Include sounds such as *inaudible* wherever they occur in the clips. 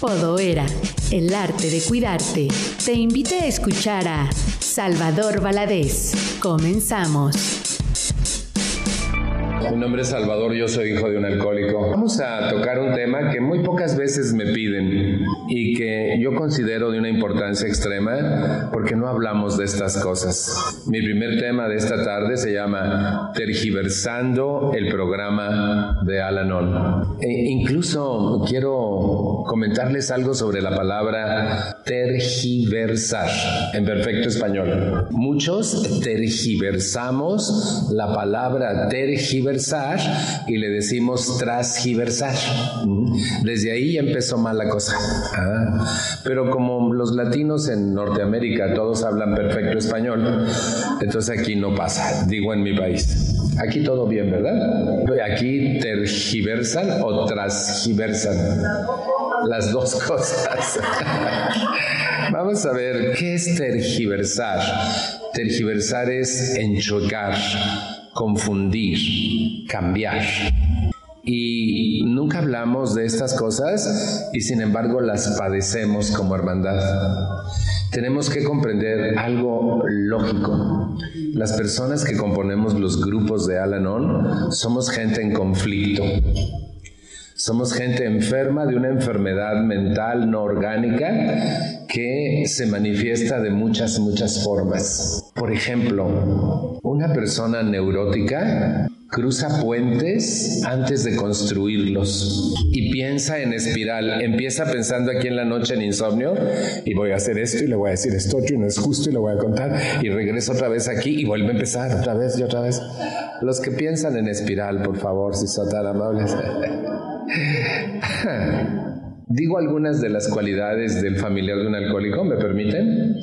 Podoera, el arte de cuidarte, te invita a escuchar a Salvador Valadez. Comenzamos. Mi nombre es Salvador, yo soy hijo de un alcohólico. Vamos a tocar un tema que muy pocas veces me piden y que yo considero de una importancia extrema porque no hablamos de estas cosas. Mi primer tema de esta tarde se llama Tergiversando el programa de Alanon. E incluso quiero comentarles algo sobre la palabra tergiversar en perfecto español. Muchos tergiversamos la palabra tergiversar y le decimos transgiversar. Desde ahí ya empezó mal la cosa. Ah, pero como los latinos en Norteamérica todos hablan perfecto español, entonces aquí no pasa, digo en mi país. Aquí todo bien, ¿verdad? Aquí tergiversan o transgiversan. Las dos cosas. *laughs* Vamos a ver, ¿qué es tergiversar? Tergiversar es enchocar, confundir, cambiar. Y nunca hablamos de estas cosas y sin embargo las padecemos como hermandad. Tenemos que comprender algo lógico. Las personas que componemos los grupos de Alanon somos gente en conflicto. Somos gente enferma de una enfermedad mental no orgánica que se manifiesta de muchas, muchas formas. Por ejemplo, una persona neurótica cruza puentes antes de construirlos y piensa en espiral. Empieza pensando aquí en la noche en insomnio y voy a hacer esto y le voy a decir esto y no es justo y le voy a contar y regreso otra vez aquí y vuelve a empezar otra vez y otra vez. Los que piensan en espiral, por favor, si son tan amables. *laughs* *laughs* Digo algunas de las cualidades del familiar de un alcohólico, ¿me permiten?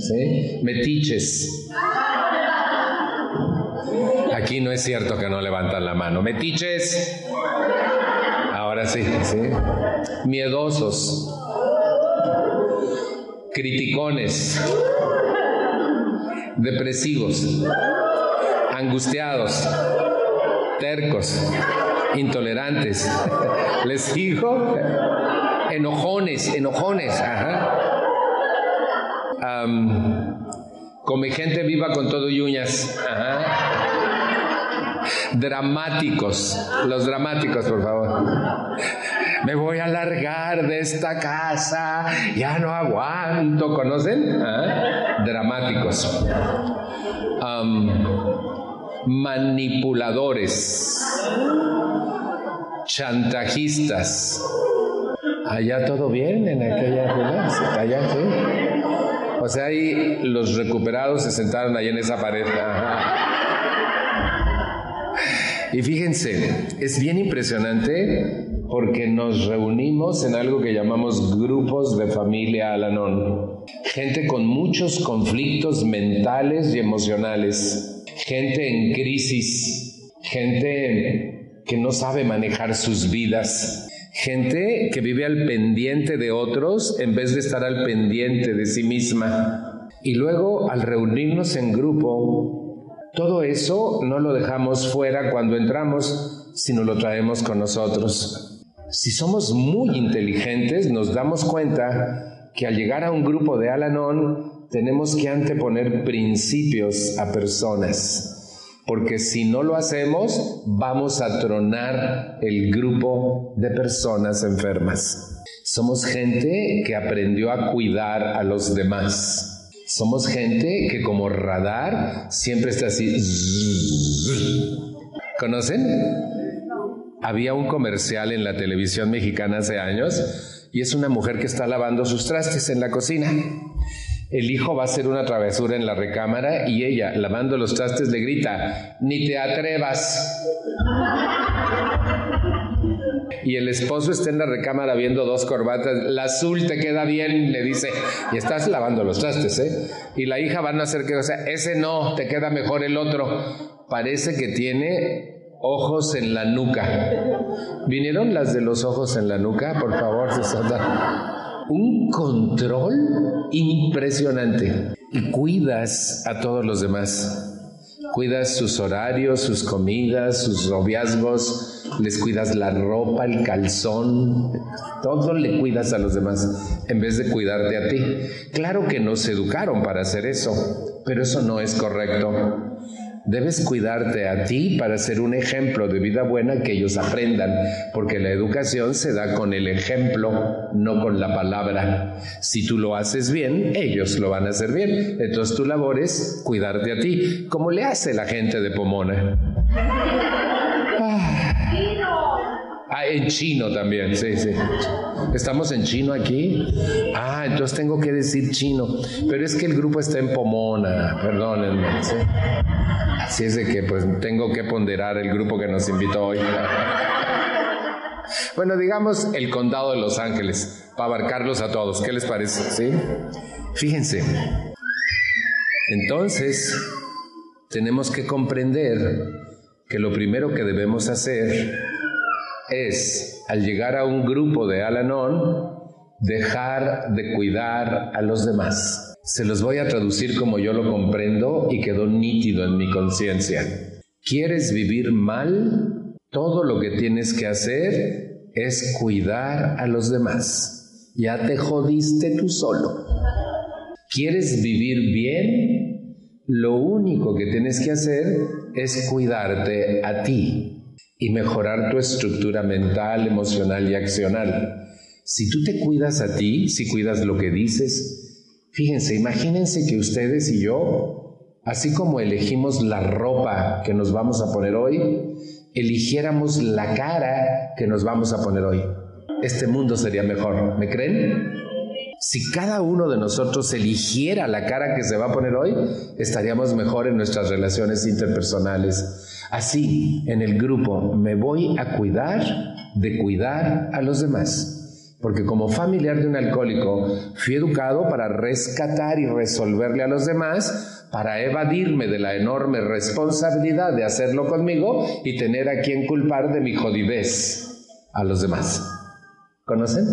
Metiches. Aquí no es cierto que no levantan la mano. Metiches. Ahora sí, sí. Miedosos. Criticones. Depresivos. Angustiados. Tercos. Intolerantes. Les digo enojones, enojones, ajá. come gente viva con todo y uñas, Dramáticos, los dramáticos, por favor. Me voy a largar de esta casa, ya no aguanto, ¿conocen? Dramáticos. manipuladores, chantajistas, Allá todo bien en aquella ciudad, allá sí. O sea, ahí los recuperados se sentaron ahí en esa pared. Y fíjense, es bien impresionante porque nos reunimos en algo que llamamos grupos de familia Alanón. Gente con muchos conflictos mentales y emocionales. Gente en crisis. Gente que no sabe manejar sus vidas Gente que vive al pendiente de otros en vez de estar al pendiente de sí misma. Y luego al reunirnos en grupo, todo eso no lo dejamos fuera cuando entramos, sino lo traemos con nosotros. Si somos muy inteligentes, nos damos cuenta que al llegar a un grupo de Alanon tenemos que anteponer principios a personas porque si no lo hacemos, vamos a tronar el grupo de personas enfermas. Somos gente que aprendió a cuidar a los demás. Somos gente que como radar siempre está así. ¿Conocen? Había un comercial en la televisión mexicana hace años y es una mujer que está lavando sus trastes en la cocina el hijo va a hacer una travesura en la recámara y ella, lavando los trastes, le grita, ni te atrevas. Y el esposo está en la recámara viendo dos corbatas. La azul te queda bien, le dice. Y estás lavando los trastes, ¿eh? Y la hija van a hacer que, o sea, ese no, te queda mejor el otro. Parece que tiene ojos en la nuca. ¿Vinieron las de los ojos en la nuca? Por favor, se un control impresionante y cuidas a todos los demás. Cuidas sus horarios, sus comidas, sus noviazgos, les cuidas la ropa, el calzón, todo le cuidas a los demás en vez de cuidarte a ti. Claro que nos educaron para hacer eso, pero eso no es correcto. Debes cuidarte a ti para ser un ejemplo de vida buena que ellos aprendan, porque la educación se da con el ejemplo, no con la palabra. Si tú lo haces bien, ellos lo van a hacer bien. Entonces tu labor es cuidarte a ti, como le hace la gente de Pomona. Ah, *laughs* en chino también, sí, sí. ¿Estamos en chino aquí? Ah, entonces tengo que decir chino. Pero es que el grupo está en Pomona, perdónenme. ¿sí? Así es de que pues tengo que ponderar el grupo que nos invitó hoy. Bueno, digamos el condado de Los Ángeles, para abarcarlos a todos. ¿Qué les parece? ¿Sí? Fíjense. Entonces, tenemos que comprender que lo primero que debemos hacer es, al llegar a un grupo de Alanon, dejar de cuidar a los demás. Se los voy a traducir como yo lo comprendo y quedó nítido en mi conciencia. ¿Quieres vivir mal? Todo lo que tienes que hacer es cuidar a los demás. Ya te jodiste tú solo. ¿Quieres vivir bien? Lo único que tienes que hacer es cuidarte a ti y mejorar tu estructura mental, emocional y accional. Si tú te cuidas a ti, si cuidas lo que dices, fíjense, imagínense que ustedes y yo, así como elegimos la ropa que nos vamos a poner hoy, eligiéramos la cara que nos vamos a poner hoy. Este mundo sería mejor, ¿me creen? Si cada uno de nosotros eligiera la cara que se va a poner hoy, estaríamos mejor en nuestras relaciones interpersonales Así, en el grupo, me voy a cuidar de cuidar a los demás. Porque como familiar de un alcohólico, fui educado para rescatar y resolverle a los demás, para evadirme de la enorme responsabilidad de hacerlo conmigo y tener a quien culpar de mi jodidez a los demás. ¿Conocen?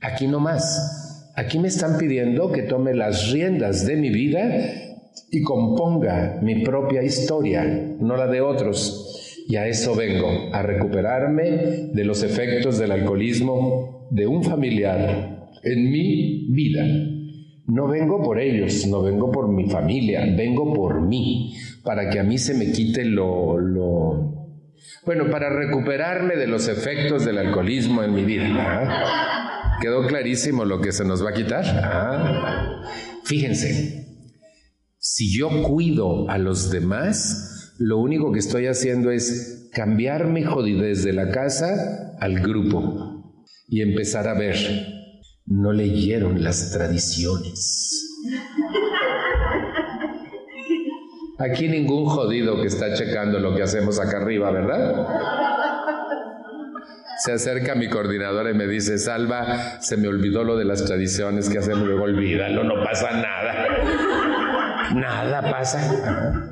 Aquí no más. Aquí me están pidiendo que tome las riendas de mi vida y componga mi propia historia, no la de otros. Y a eso vengo, a recuperarme de los efectos del alcoholismo de un familiar en mi vida. No vengo por ellos, no vengo por mi familia, vengo por mí, para que a mí se me quite lo... Bueno, para recuperarme de los efectos del alcoholismo en mi vida. ¿ah? ¿Quedó clarísimo lo que se nos va a quitar? ¿Ah? Fíjense, si yo cuido a los demás, lo único que estoy haciendo es cambiar mi jodidez de la casa al grupo y empezar a ver. No leyeron las tradiciones. Aquí ningún jodido que está checando lo que hacemos acá arriba, ¿verdad? Se acerca mi coordinadora y me dice, Salva, se me olvidó lo de las tradiciones que hacemos, luego olvídalo, no pasa nada nada pasa.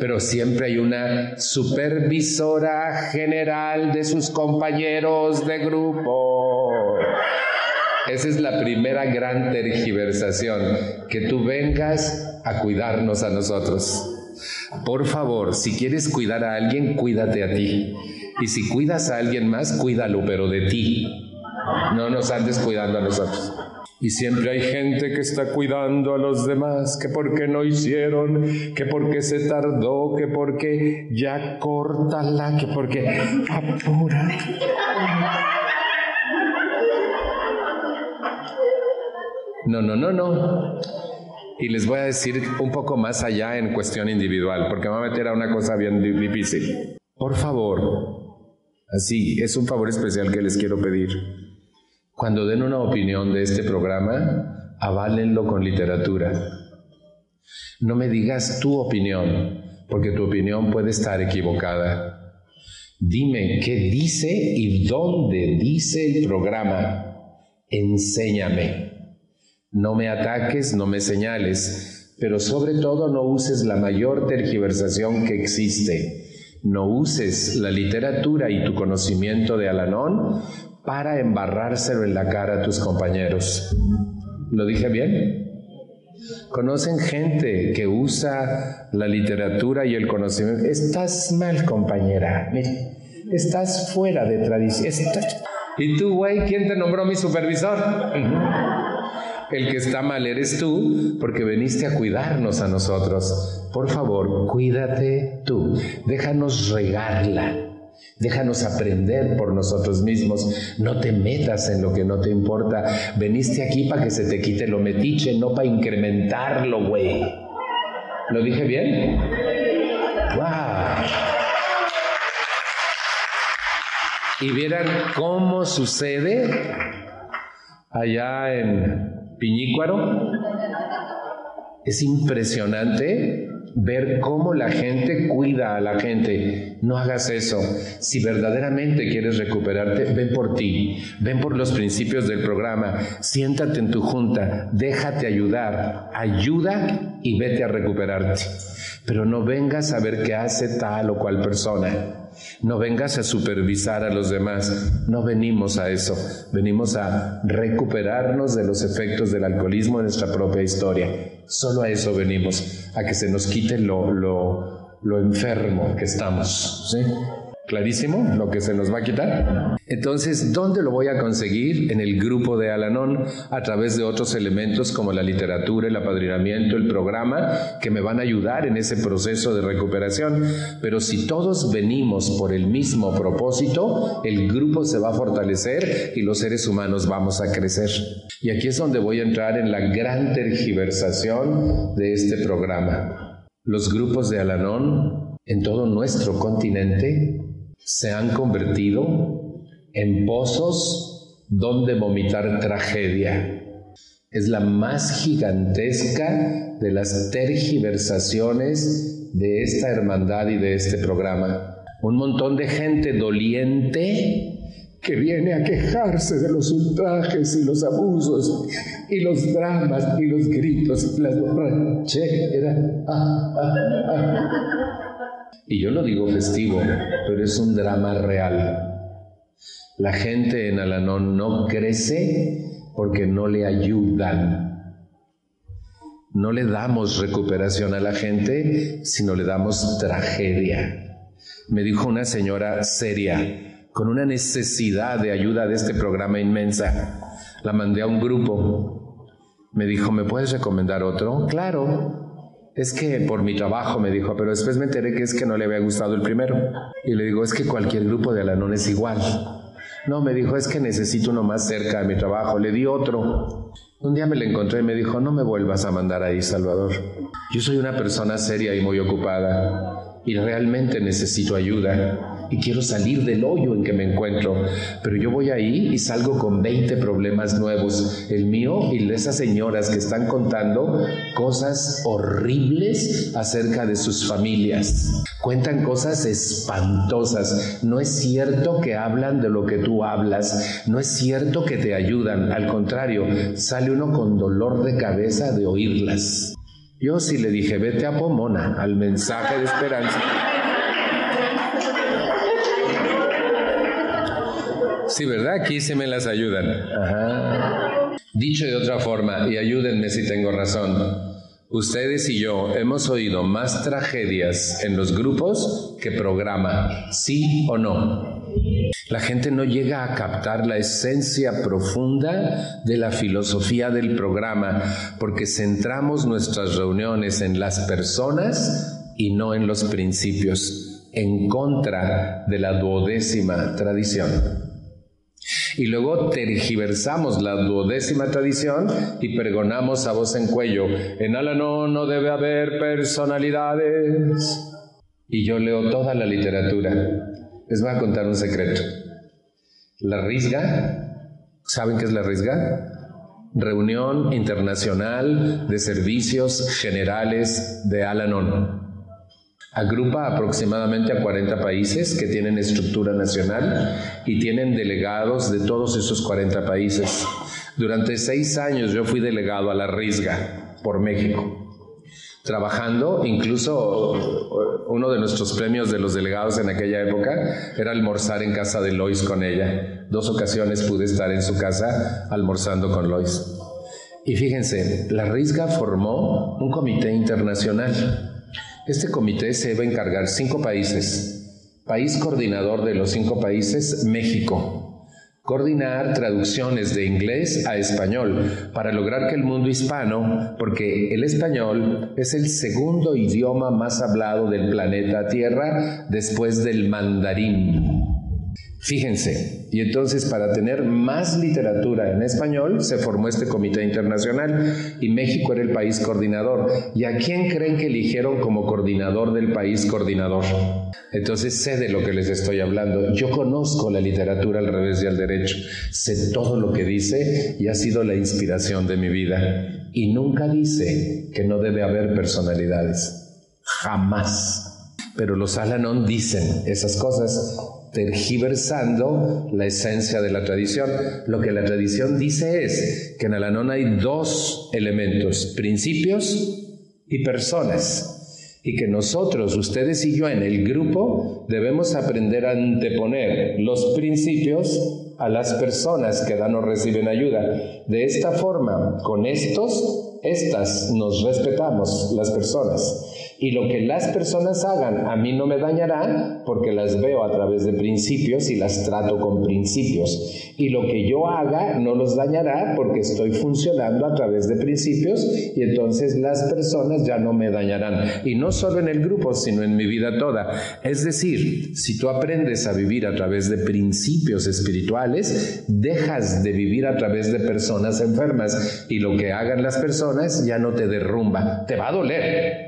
Pero siempre hay una supervisora general de sus compañeros de grupo. Esa es la primera gran tergiversación, que tú vengas a cuidarnos a nosotros. Por favor, si quieres cuidar a alguien, cuídate a ti. Y si cuidas a alguien más, cuídalo, pero de ti. No nos andes cuidando a nosotros. Y siempre hay gente que está cuidando a los demás, que porque no hicieron, que porque se tardó, que porque ya córtala, que porque apura. No, no, no, no. Y les voy a decir un poco más allá en cuestión individual, porque me voy a meter a una cosa bien difícil. Por favor, así, es un favor especial que les quiero pedir cuando den una opinión de este programa, aválenlo con literatura. No me digas tu opinión, porque tu opinión puede estar equivocada. Dime qué dice y dónde dice el programa. Enséñame. No me ataques, no me señales, pero sobre todo no uses la mayor tergiversación que existe. No uses la literatura y tu conocimiento de Alanón para embarrárselo en la cara a tus compañeros. ¿Lo dije bien? Conocen gente que usa la literatura y el conocimiento. Estás mal, compañera. Estás fuera de tradición. ¿Y tú, güey? ¿Quién te nombró mi supervisor? El que está mal eres tú porque veniste a cuidarnos a nosotros. Por favor, cuídate tú. Déjanos regarla. Déjanos aprender por nosotros mismos. No te metas en lo que no te importa. Veniste aquí para que se te quite lo metiche, no para incrementarlo, güey. ¿Lo dije bien? ¡Wow! Y vieran cómo sucede allá en Piñícuaro. Es impresionante ver cómo la gente cuida a la gente. No hagas eso. Si verdaderamente quieres recuperarte, ven por ti, ven por los principios del programa, siéntate en tu junta, déjate ayudar, ayuda y vete a recuperarte. Pero no vengas a ver qué hace tal o cual persona. No vengas a supervisar a los demás. No venimos a eso. Venimos a recuperarnos de los efectos del alcoholismo en nuestra propia historia. Solo a eso venimos, a que se nos quite lo, lo, lo enfermo que estamos. ¿sí? ¿Clarísimo lo que se nos va a quitar? Entonces, ¿dónde lo voy a conseguir? En el grupo de Alanón, a través de otros elementos como la literatura, el apadrinamiento, el programa, que me van a ayudar en ese proceso de recuperación. Pero si todos venimos por el mismo propósito, el grupo se va a fortalecer y los seres humanos vamos a crecer. Y aquí es donde voy a entrar en la gran tergiversación de este programa. Los grupos de Alanón en todo nuestro continente se han convertido en pozos donde vomitar tragedia. Es la más gigantesca de las tergiversaciones de esta hermandad y de este programa. Un montón de gente doliente que viene a quejarse de los ultrajes y los abusos y los dramas y los gritos y las borracheras. Ah, ah, ah. Y yo lo digo festivo, pero es un drama real. La gente en Alanón no crece porque no le ayudan. No le damos recuperación a la gente, sino le damos tragedia. Me dijo una señora seria, con una necesidad de ayuda de este programa inmensa. La mandé a un grupo. Me dijo, ¿me puedes recomendar otro? Claro. Es que por mi trabajo me dijo, pero después me enteré que es que no le había gustado el primero. Y le digo, es que cualquier grupo de Alanón es igual. No, me dijo, es que necesito uno más cerca de mi trabajo. Le di otro. Un día me lo encontré y me dijo, no me vuelvas a mandar ahí, Salvador. Yo soy una persona seria y muy ocupada y realmente necesito ayuda y quiero salir del hoyo en que me encuentro. Pero yo voy ahí y salgo con 20 problemas nuevos, el mío y de esas señoras que están contando cosas horribles acerca de sus familias. Cuentan cosas espantosas. No es cierto que hablan de lo que tú hablas, no es cierto que te ayudan, al contrario, sale uno con dolor de cabeza de oírlas. Yo sí le dije, vete a Pomona, al mensaje de esperanza. *laughs* Sí, ¿verdad? Aquí se me las ayudan. Dicho de otra forma, y ayúdenme si tengo razón, ustedes y yo hemos oído más tragedias en los grupos que programa, ¿sí o no? La gente no llega a captar la esencia profunda de la filosofía del programa porque centramos nuestras reuniones en las personas y no en los principios, en contra de la duodécima tradición. Y luego tergiversamos la duodécima tradición y pregonamos a voz en cuello, en Alanón no debe haber personalidades. Y yo leo toda la literatura. Les voy a contar un secreto. La risga, ¿saben qué es la risga? Reunión Internacional de Servicios Generales de Alanón agrupa aproximadamente a 40 países que tienen estructura nacional y tienen delegados de todos esos 40 países. Durante seis años yo fui delegado a la Risga por México, trabajando, incluso uno de nuestros premios de los delegados en aquella época era almorzar en casa de Lois con ella. Dos ocasiones pude estar en su casa almorzando con Lois. Y fíjense, la RISGA formó un comité internacional. Este comité se va a encargar cinco países. País coordinador de los cinco países, México coordinar traducciones de inglés a español para lograr que el mundo hispano, porque el español es el segundo idioma más hablado del planeta Tierra después del mandarín. Fíjense, y entonces para tener más literatura en español se formó este comité internacional y México era el país coordinador. ¿Y a quién creen que eligieron como coordinador del país coordinador? Entonces sé de lo que les estoy hablando. Yo conozco la literatura al revés y al derecho. Sé todo lo que dice y ha sido la inspiración de mi vida. Y nunca dice que no debe haber personalidades. Jamás. Pero los Alanon dicen esas cosas tergiversando la esencia de la tradición. Lo que la tradición dice es que en Alanón hay dos elementos, principios y personas. Y que nosotros, ustedes y yo en el grupo, debemos aprender a anteponer los principios a las personas que dan o reciben ayuda. De esta forma, con estos, estas nos respetamos, las personas. Y lo que las personas hagan a mí no me dañará porque las veo a través de principios y las trato con principios. Y lo que yo haga no los dañará porque estoy funcionando a través de principios y entonces las personas ya no me dañarán. Y no solo en el grupo, sino en mi vida toda. Es decir, si tú aprendes a vivir a través de principios espirituales, dejas de vivir a través de personas enfermas y lo que hagan las personas ya no te derrumba. Te va a doler,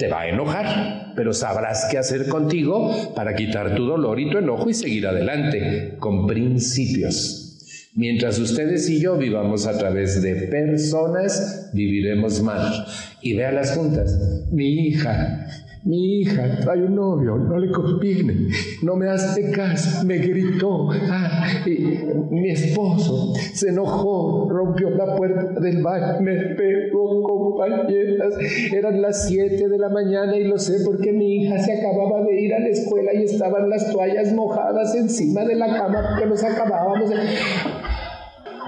te va a enojar, pero sabrás qué hacer contigo para quitar tu dolor y tu enojo y seguir adelante con principios. Mientras ustedes y yo vivamos a través de personas, viviremos mal. Y vea las juntas. Mi hija mi hija trae un novio, no le conviene, no me hace caso, me gritó. Ah, mi esposo se enojó, rompió la puerta del baño, me pegó, compañeras. Eran las 7 de la mañana y lo sé porque mi hija se acababa de ir a la escuela y estaban las toallas mojadas encima de la cama porque nos acabábamos de...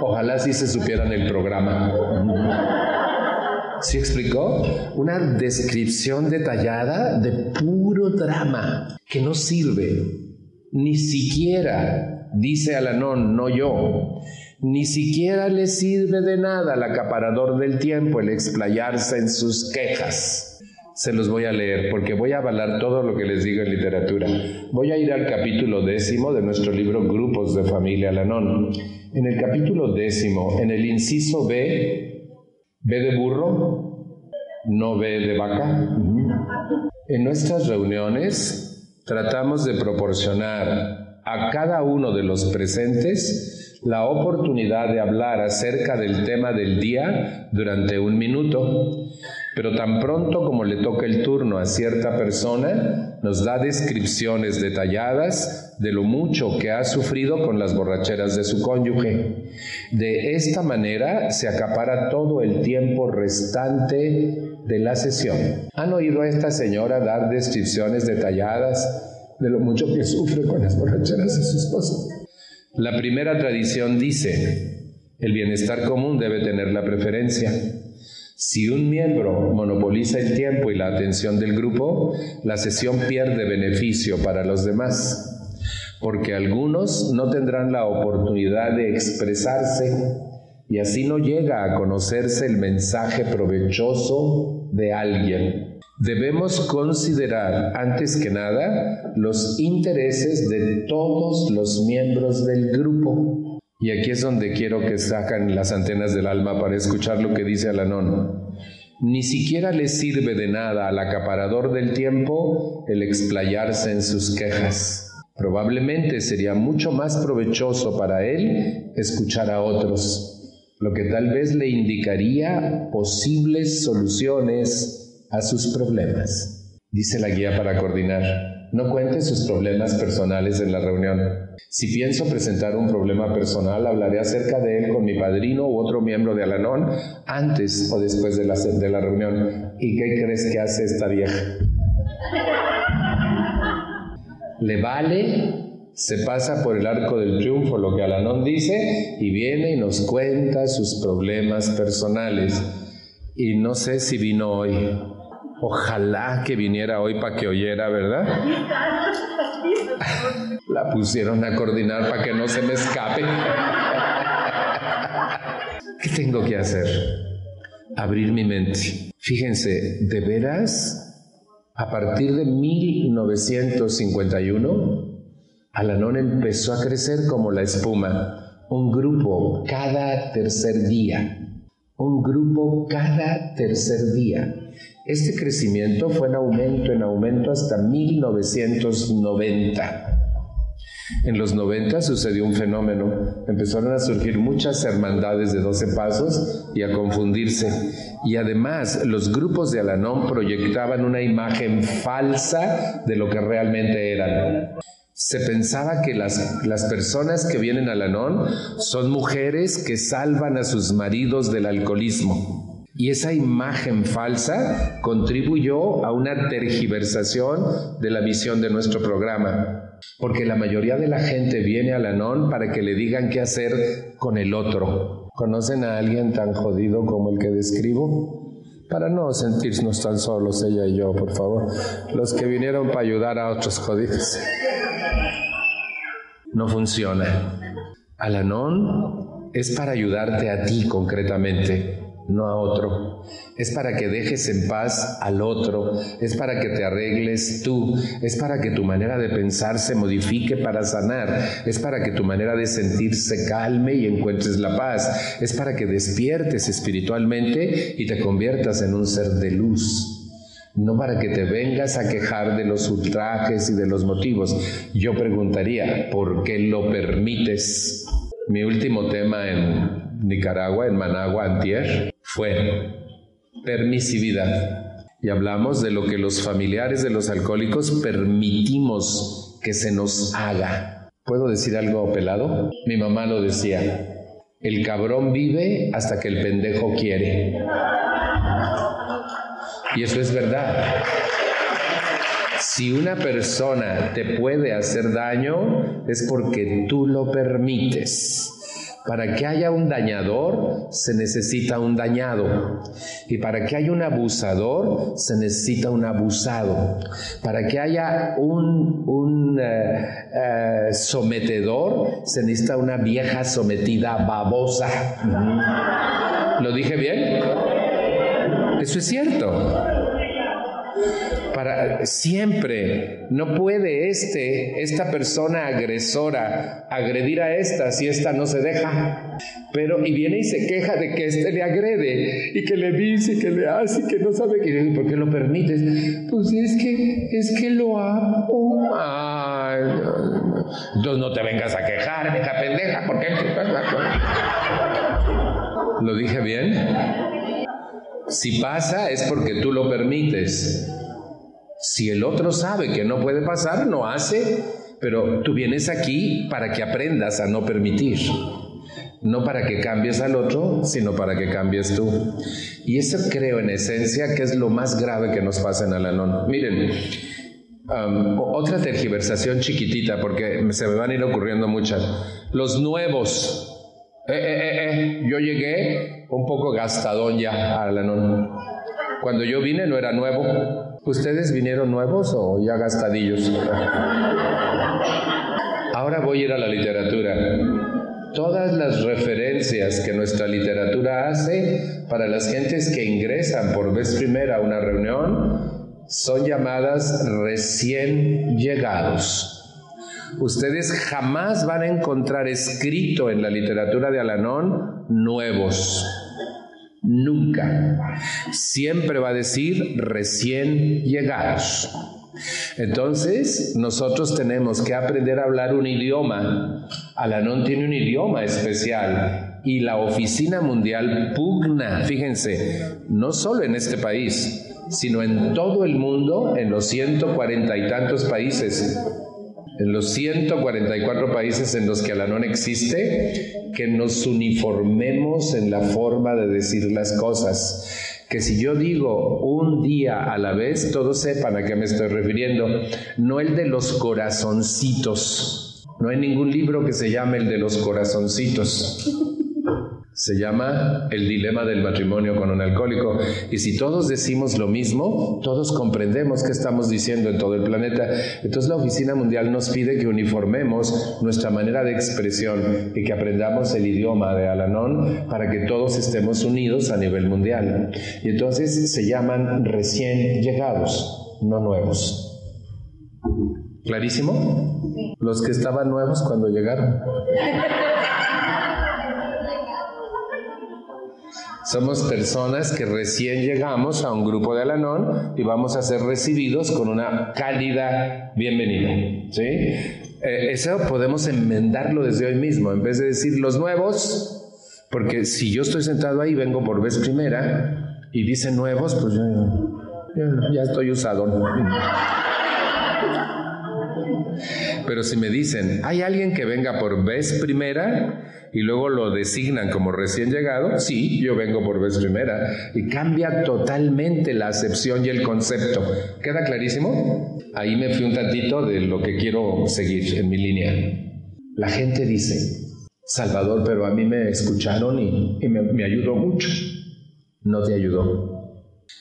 Ojalá sí se supieran el programa. ¿Sí explicó? Una descripción detallada de puro drama que no sirve. Ni siquiera, dice Alanón, no yo, ni siquiera le sirve de nada al acaparador del tiempo el explayarse en sus quejas. Se los voy a leer porque voy a avalar todo lo que les digo en literatura. Voy a ir al capítulo décimo de nuestro libro Grupos de Familia Alanón. En el capítulo décimo, en el inciso B, ¿Ve de burro? ¿No ve de vaca? En nuestras reuniones tratamos de proporcionar a cada uno de los presentes la oportunidad de hablar acerca del tema del día durante un minuto, pero tan pronto como le toca el turno a cierta persona, nos da descripciones detalladas de lo mucho que ha sufrido con las borracheras de su cónyuge. De esta manera se acapara todo el tiempo restante de la sesión. ¿Han oído a esta señora dar descripciones detalladas de lo mucho que sufre con las borracheras de su esposo? La primera tradición dice, el bienestar común debe tener la preferencia. Si un miembro monopoliza el tiempo y la atención del grupo, la sesión pierde beneficio para los demás, porque algunos no tendrán la oportunidad de expresarse y así no llega a conocerse el mensaje provechoso de alguien. Debemos considerar antes que nada los intereses de todos los miembros del grupo. Y aquí es donde quiero que sacan las antenas del alma para escuchar lo que dice Alanón. Ni siquiera le sirve de nada al acaparador del tiempo el explayarse en sus quejas. Probablemente sería mucho más provechoso para él escuchar a otros, lo que tal vez le indicaría posibles soluciones a sus problemas. Dice la guía para coordinar. No cuente sus problemas personales en la reunión. Si pienso presentar un problema personal, hablaré acerca de él con mi padrino u otro miembro de Alanón antes o después de la, de la reunión. ¿Y qué crees que hace esta vieja? Le vale se pasa por el arco del triunfo lo que Alanón dice y viene y nos cuenta sus problemas personales. Y no sé si vino hoy. Ojalá que viniera hoy para que oyera, ¿verdad? La pusieron a coordinar para que no se me escape. ¿Qué tengo que hacer? Abrir mi mente. Fíjense, de veras, a partir de 1951, Alanón empezó a crecer como la espuma, un grupo cada tercer día, un grupo cada tercer día. Este crecimiento fue en aumento, en aumento hasta 1990. En los 90 sucedió un fenómeno. Empezaron a surgir muchas hermandades de 12 pasos y a confundirse. Y además los grupos de Alanón proyectaban una imagen falsa de lo que realmente eran. Se pensaba que las, las personas que vienen a Alanón son mujeres que salvan a sus maridos del alcoholismo. Y esa imagen falsa contribuyó a una tergiversación de la misión de nuestro programa. Porque la mayoría de la gente viene al Anón para que le digan qué hacer con el otro. ¿Conocen a alguien tan jodido como el que describo? Para no sentirnos tan solos ella y yo, por favor. Los que vinieron para ayudar a otros jodidos. No funciona. Al es para ayudarte a ti concretamente no a otro. Es para que dejes en paz al otro, es para que te arregles tú, es para que tu manera de pensar se modifique para sanar, es para que tu manera de sentir se calme y encuentres la paz, es para que despiertes espiritualmente y te conviertas en un ser de luz. No para que te vengas a quejar de los ultrajes y de los motivos. Yo preguntaría, ¿por qué lo permites? Mi último tema en Nicaragua, en Managua, Antier, fue permisividad. Y hablamos de lo que los familiares de los alcohólicos permitimos que se nos haga. ¿Puedo decir algo pelado? Mi mamá lo decía. El cabrón vive hasta que el pendejo quiere. Y eso es verdad. Si una persona te puede hacer daño, es porque tú lo permites. Para que haya un dañador se necesita un dañado. Y para que haya un abusador se necesita un abusado. Para que haya un, eh, eh, sometedor se necesita una vieja sometida babosa. ¿Lo dije bien? Eso es cierto para siempre. No puede este, esta persona agresora agredir a esta si esta no se deja. Pero y viene y se queja de que este le agrede y que le dice, que le hace, que no sabe que por qué lo permites. Pues es que es que lo amo. Ay, Entonces no te vengas a quejar, hija pendeja, porque *laughs* ¿Lo dije bien? Si pasa es porque tú lo permites. Si el otro sabe que no puede pasar, no hace, pero tú vienes aquí para que aprendas a no permitir. No para que cambies al otro, sino para que cambies tú. Y eso creo en esencia que es lo más grave que nos pasa en Alanón. Miren, um, otra tergiversación chiquitita, porque se me van a ir ocurriendo muchas. Los nuevos. Eh, eh, eh. Yo llegué un poco gastadón ya Alanón. Cuando yo vine no era nuevo, ¿Ustedes vinieron nuevos o ya gastadillos? Ahora voy a ir a la literatura. Todas las referencias que nuestra literatura hace para las gentes que ingresan por vez primera a una reunión son llamadas recién llegados. Ustedes jamás van a encontrar escrito en la literatura de Alanón nuevos. Nunca. Siempre va a decir recién llegados. Entonces, nosotros tenemos que aprender a hablar un idioma. Alanón tiene un idioma especial y la Oficina Mundial pugna, fíjense, no solo en este país, sino en todo el mundo, en los 140 y tantos países en los 144 países en los que Alanón existe, que nos uniformemos en la forma de decir las cosas. Que si yo digo un día a la vez, todos sepan a qué me estoy refiriendo. No el de los corazoncitos, No hay ningún libro que se llame el de los corazoncitos. Se llama El dilema del matrimonio con un alcohólico. Y si todos decimos lo mismo, todos comprendemos qué estamos diciendo en todo el planeta. Entonces la Oficina Mundial nos pide que uniformemos nuestra manera de expresión y que aprendamos el idioma de Alanon para que todos estemos unidos a nivel mundial. Y entonces se llaman recién llegados, no nuevos. ¿Clarísimo? Los que estaban nuevos cuando llegaron. *laughs* Somos personas que recién llegamos a un grupo de Alanón y vamos a ser recibidos con una cálida bienvenida. ¿sí? Eh, eso podemos enmendarlo desde hoy mismo, en vez de decir los nuevos, porque si yo estoy sentado ahí, vengo por vez primera y dicen nuevos, pues yo, ya estoy usado. Pero si me dicen, hay alguien que venga por vez primera, y luego lo designan como recién llegado, sí, yo vengo por vez primera. Y cambia totalmente la acepción y el concepto. ¿Queda clarísimo? Ahí me fui un tantito de lo que quiero seguir en mi línea. La gente dice, Salvador, pero a mí me escucharon y, me, ayudó mucho. No te ayudó.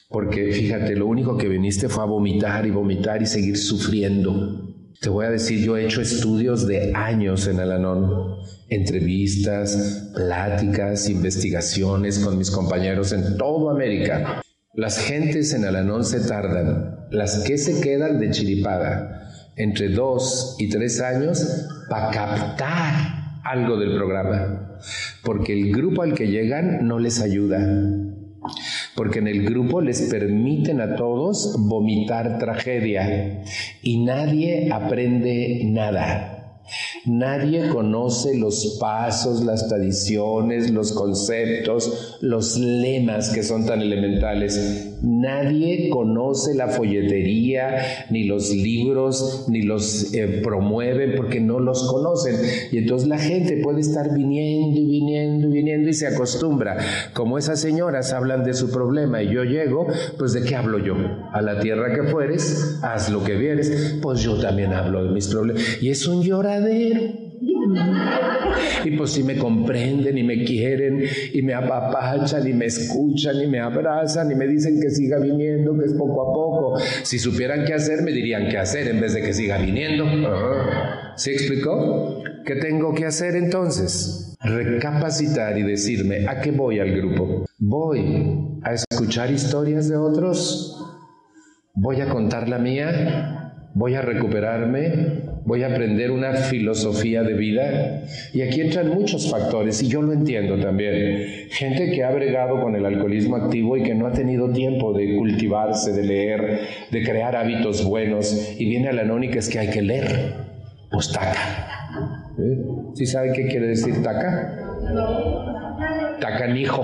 Porque fíjate, lo único que viniste fue a vomitar y vomitar y seguir sufriendo. Te voy a decir, yo he hecho estudios de años en Alanón, entrevistas, pláticas, investigaciones con mis compañeros en toda América. Las gentes en Alanón se tardan, las que se quedan de chiripada, entre dos y tres años para captar algo del programa, porque el grupo al que llegan no les ayuda. Porque en el grupo les permiten a todos vomitar tragedia y nadie aprende nada. Nadie conoce los pasos, las tradiciones, los conceptos, los lemas que son tan elementales. Nadie conoce la folletería, ni los libros, ni los eh, promueven porque no los conocen. Y entonces la gente puede estar viniendo y viniendo y viniendo y se acostumbra. Como esas señoras hablan de su problema y yo llego, pues ¿de qué hablo yo? A la tierra que fueres, haz lo que vieres, pues yo también hablo de mis problemas. Y es un lloradero. *laughs* Y pues si me comprenden y me quieren y me apapachan y me escuchan y me abrazan y me dicen que siga viniendo, que es poco a poco. Si supieran qué hacer, me dirían qué hacer en vez de que siga viniendo. ¿Sí explicó? ¿Qué tengo que hacer entonces? Recapacitar y decirme, ¿a qué voy al grupo? ¿Voy a escuchar historias de otros? ¿Voy a contar la mía? ¿Voy a recuperarme? Voy a aprender una filosofía de vida. Y aquí entran muchos factores, y yo lo entiendo también. Gente que ha bregado con el alcoholismo activo y que no ha tenido tiempo de cultivarse, de leer, de crear hábitos buenos, y viene a la anónica es que hay que leer. Pues taca. ¿Eh? ¿Sí saben qué quiere decir taca? Tacanijo.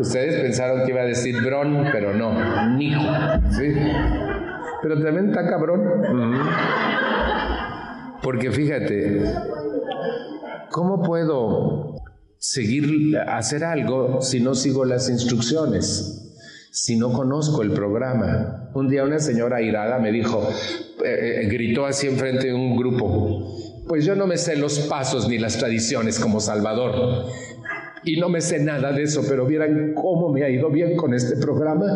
Ustedes pensaron que iba a decir bron, pero no, nijo. ¿sí? Pero también está cabrón. Porque fíjate, ¿cómo puedo seguir hacer algo si no sigo las instrucciones? Si no conozco el programa. Un día una señora airada me dijo, eh, eh, gritó así enfrente de un grupo, pues yo no me sé los pasos ni las tradiciones como Salvador. Y no me sé nada de eso, pero vieran cómo me ha ido bien con este programa.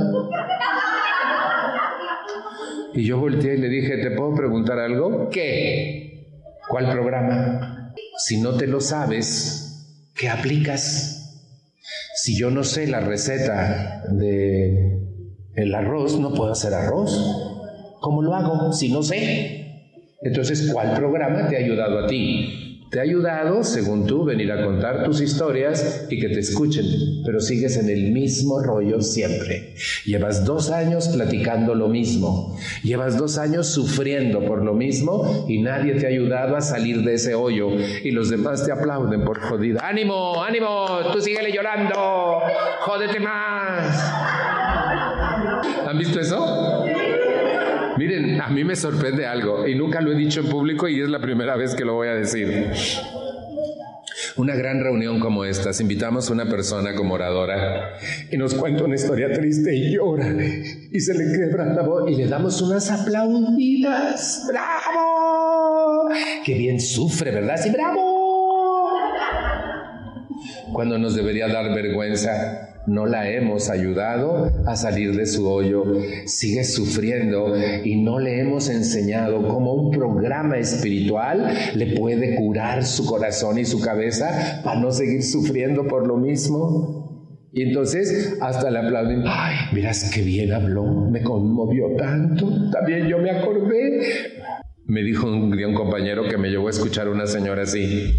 Y yo volteé y le dije, ¿te puedo preguntar algo? ¿Qué? ¿Cuál programa? Si no te lo sabes, ¿qué aplicas? Si yo no sé la receta de el arroz, no puedo hacer arroz. ¿Cómo lo hago si no sé? Entonces, ¿cuál programa te ha ayudado a ti? Te ha ayudado, según tú, venir a contar tus historias y que te escuchen, pero sigues en el mismo rollo siempre. Llevas dos años platicando lo mismo, llevas dos años sufriendo por lo mismo y nadie te ha ayudado a salir de ese hoyo y los demás te aplauden por jodida. ¡Ánimo, ánimo! Tú síguele llorando, jódete más. ¿Han visto eso? Miren, a mí me sorprende algo y nunca lo he dicho en público y es la primera vez que lo voy a decir. una gran reunión como esta, invitamos a una persona como oradora y nos cuenta una historia triste y llora y se le quebra la voz y le damos unas aplaudidas. ¡Bravo! ¡Qué bien sufre, ¿verdad? Sí, bravo. Cuando nos debería dar vergüenza no la hemos ayudado a salir de su hoyo, sigue sufriendo y no le hemos enseñado cómo un programa espiritual le puede curar su corazón y su cabeza para no seguir sufriendo por lo mismo. Y entonces hasta le aplauden, ay, miras qué bien habló, me conmovió tanto, también yo me acordé. Me dijo un, un compañero que me llevó a escuchar una señora así,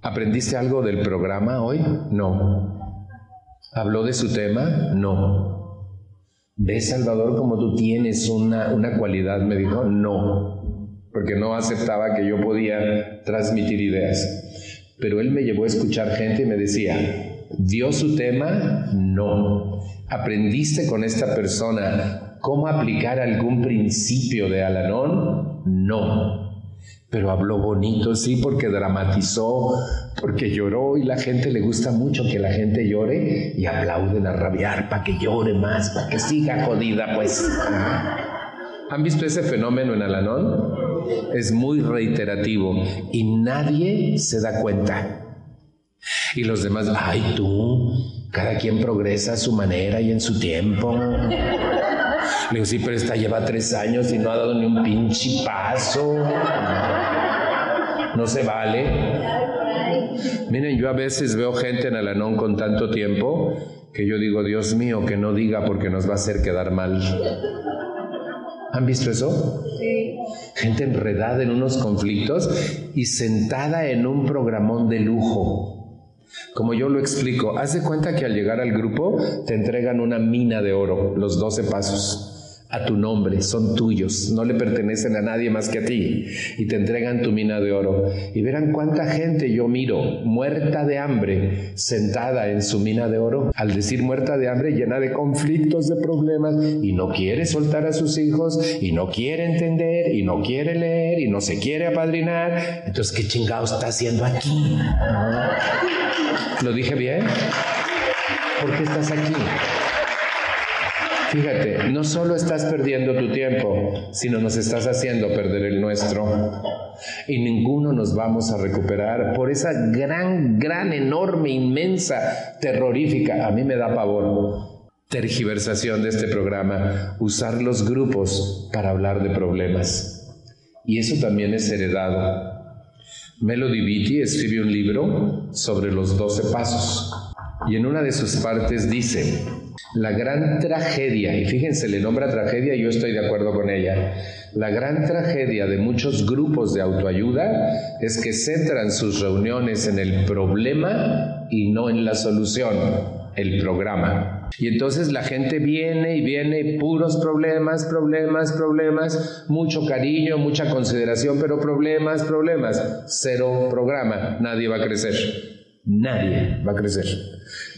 ¿aprendiste algo del programa hoy? No. ¿Habló de su tema? No. ¿Ves, Salvador, como tú tienes una, una cualidad? Me dijo, no, porque no aceptaba que yo podía transmitir ideas. Pero él me llevó a escuchar gente y me decía, ¿dio su tema? No. ¿Aprendiste con esta persona cómo aplicar algún principio de Alanón? No pero habló bonito, sí, porque dramatizó, porque lloró y la gente le gusta mucho que la gente llore y aplauden a rabiar para que llore más, para que siga jodida, pues. ¿Han visto ese fenómeno en Alanón? Es muy reiterativo y nadie se da cuenta. Y los demás, ay tú, cada quien progresa a su manera y en su tiempo. Le digo, sí, pero esta lleva tres años y no ha dado ni un pinche paso. No se vale. Miren, yo a veces veo gente en Alanón con tanto tiempo que yo digo, Dios mío, que no diga porque nos va a hacer quedar mal. ¿Han visto eso? Sí. Gente enredada en unos conflictos y sentada en un programón de lujo. Como yo lo explico, haz de cuenta que al llegar al grupo te entregan una mina de oro, los 12 pasos a tu nombre, son tuyos, no le pertenecen a nadie más que a ti, y te entregan tu mina de oro. Y verán cuánta gente yo miro, muerta de hambre, sentada en su mina de oro, al decir muerta de hambre, llena de conflictos, de problemas, y no quiere soltar a sus hijos, y no quiere entender, y no quiere leer, y no se quiere apadrinar. Entonces, ¿qué chingado está haciendo aquí? ¿Lo dije bien? ¿Por qué estás aquí? Fíjate, no solo estás perdiendo tu tiempo, sino nos estás haciendo perder el nuestro. Y ninguno nos vamos a recuperar por esa gran, gran, enorme, inmensa, terrorífica, a mí me da pavor, tergiversación de este programa, usar los grupos para hablar de problemas. Y eso también es heredado. Melody Beatty escribe un libro sobre los 12 pasos. Y en una de sus partes dice, la gran tragedia, y fíjense, le nombra tragedia y yo estoy de acuerdo con ella, la gran tragedia de muchos grupos de autoayuda es que centran sus reuniones en el problema y no en la solución, el programa. Y entonces la gente viene y viene puros problemas, problemas, problemas, mucho cariño, mucha consideración, pero problemas, problemas, cero programa, nadie va a crecer. Nadie va a crecer.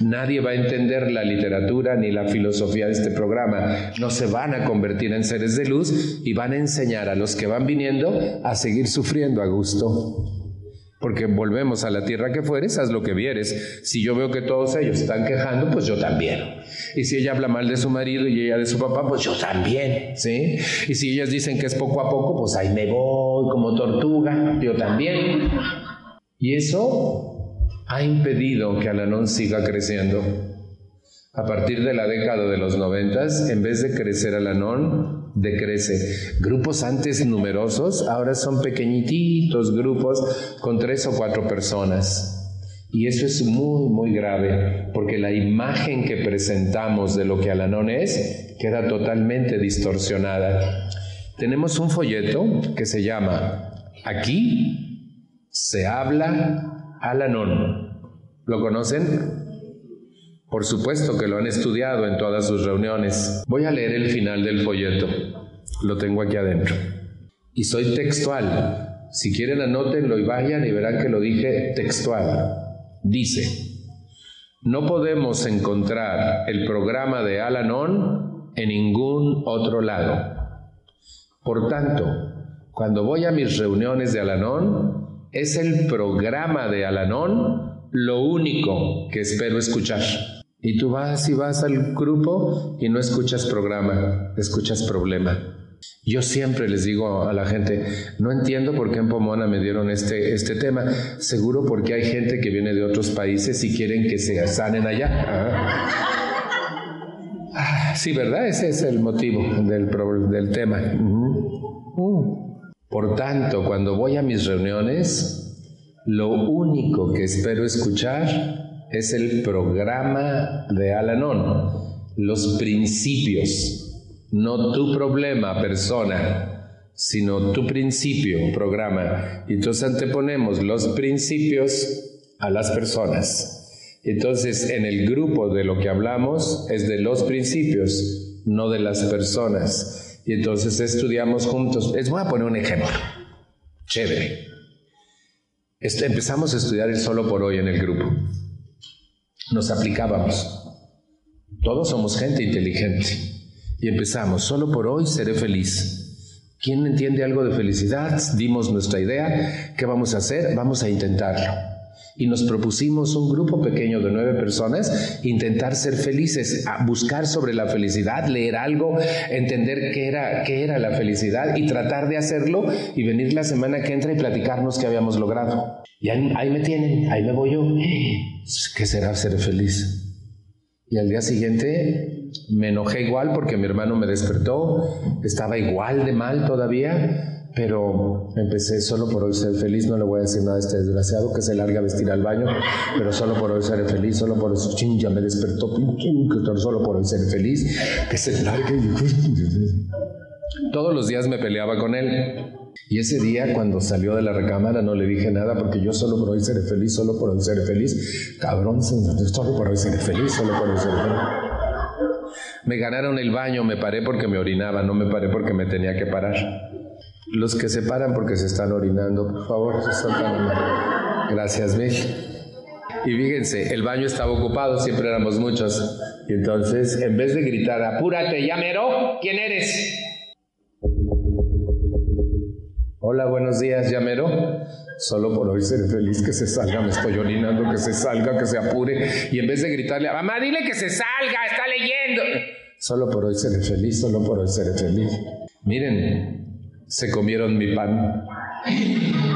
Nadie va a entender la literatura ni la filosofía de este programa. No se van a convertir en seres de luz y van a enseñar a los que van viniendo a seguir sufriendo a gusto. Porque volvemos a la tierra que fueres, haz lo que vieres. Si yo veo que todos ellos están quejando, pues yo también. Y si ella habla mal de su marido y ella de su papá, pues yo también, ¿sí? Y si ellas dicen que es poco a poco, pues ahí me voy como tortuga, yo también. Y eso ha impedido que Alanón siga creciendo. A partir de la década de los noventas, en vez de crecer Alanón, decrece. Grupos antes numerosos, ahora son pequeñitos grupos con tres o cuatro personas. Y eso es muy, muy grave, porque la imagen que presentamos de lo que Alanón es queda totalmente distorsionada. Tenemos un folleto que se llama Aquí se habla Alanon. ¿Lo conocen? Por supuesto que lo han estudiado en todas sus reuniones. Voy a leer el final del folleto. Lo tengo aquí adentro. Y soy textual. Si quieren anótenlo y vayan y verán que lo dije textual. Dice, no podemos encontrar el programa de Alanon en ningún otro lado. Por tanto, cuando voy a mis reuniones de Alanon, es el programa de Alanón lo único que espero escuchar. Y tú vas y vas al grupo y no escuchas programa, escuchas problema. Yo siempre les digo a la gente, no entiendo por qué en Pomona me dieron este, este tema. Seguro porque hay gente que viene de otros países y quieren que se sanen allá. Ah. Sí, ¿verdad? Ese es el motivo del, del tema. Por tanto, cuando voy a mis reuniones, lo único que espero escuchar es el programa de Alanon, los principios no tu problema, persona, sino tu principio, programa. Y entonces anteponemos los principios a las personas. Entonces, en el grupo de lo que hablamos es de los principios, no de las personas. Y entonces estudiamos juntos. Les voy a poner un ejemplo. Chévere. Empezamos a estudiar el solo por hoy en el grupo. Nos aplicábamos. Todos somos gente inteligente. Y empezamos, solo por hoy seré feliz. ¿Quién entiende algo de felicidad? Dimos nuestra idea. ¿Qué vamos a hacer? Vamos a intentarlo. Y nos propusimos un grupo pequeño de nueve personas, intentar ser felices, buscar sobre la felicidad, leer algo, entender qué era, qué era la felicidad y tratar de hacerlo y venir la semana que entra y platicarnos qué habíamos logrado. Y ahí, ahí me tienen, ahí me voy yo. ¿Qué será ser feliz? Y al día siguiente me enojé igual porque mi hermano me despertó, estaba igual de mal todavía, pero empecé solo por hoy ser feliz, no le voy a decir nada a este desgraciado que se larga a vestir al baño, pero solo por hoy seré feliz, solo por eso, ching, ya me despertó, solo por hoy seré feliz, que se largue. Todos los días me peleaba con él. Y ese día cuando salió de la recámara no le dije nada porque yo solo por hoy seré feliz, solo por hoy seré feliz. Cabrón, solo por hoy seré feliz, solo por hoy seré feliz. Me ganaron el baño, me paré porque me orinaba, no me paré porque me tenía que parar. Los que se paran porque se están orinando, por favor, se Gracias, Bill. Y fíjense, el baño estaba ocupado, siempre éramos muchos. Y entonces, en vez de gritar, apúrate, llamero, ¿quién eres? Hola, buenos días, llamero. Solo por hoy seré feliz que se salga, me estoy orinando, que se salga, que se apure. Y en vez de gritarle, mamá, dile que se salga, está leyendo. Solo por hoy seré feliz, solo por hoy seré feliz. Miren, se comieron mi pan.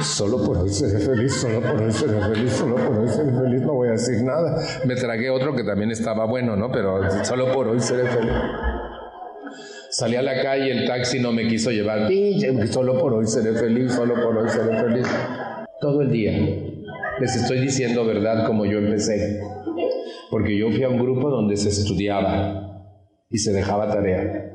Solo por hoy seré feliz, solo por hoy seré feliz, solo por hoy seré feliz, no voy a decir nada. Me tragué otro que también estaba bueno, ¿no? Pero solo por hoy seré feliz. Salí a la calle, el taxi no me quiso llevar. Solo por hoy seré feliz, solo por hoy seré feliz. Todo el día. Les estoy diciendo verdad como yo empecé. Porque yo fui a un grupo donde se estudiaba y se dejaba tarea.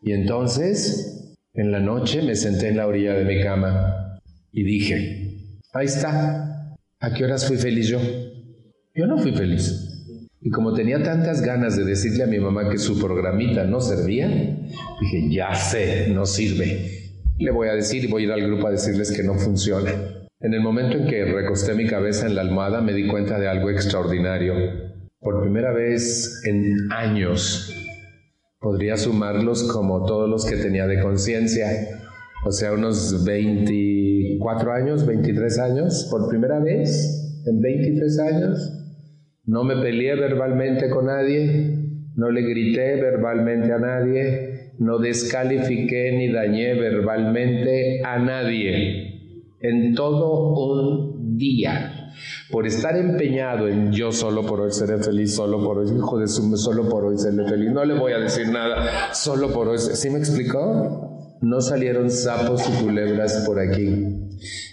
Y entonces, en la noche me senté en la orilla de mi cama y dije, ahí está. ¿A qué horas fui feliz yo? Yo no fui feliz. Y como tenía tantas ganas de decirle a mi mamá que su programita no servía, dije, ya sé, no sirve. Le voy a decir y voy a ir al grupo a decirles que no funciona. En el momento en que recosté mi cabeza en la almohada me di cuenta de algo extraordinario. Por primera vez en años podría sumarlos como todos los que tenía de conciencia, o sea, unos 24 años, 23 años, por primera vez en 23 años. No me peleé verbalmente con nadie, no le grité verbalmente a nadie, no descalifiqué ni dañé verbalmente a nadie. En todo un día. Por estar empeñado en yo solo por hoy seré feliz, solo por hoy, hijo de su, solo por hoy seré feliz, no le voy a decir nada, solo por hoy. ¿Sí me explicó? no salieron sapos y culebras por aquí.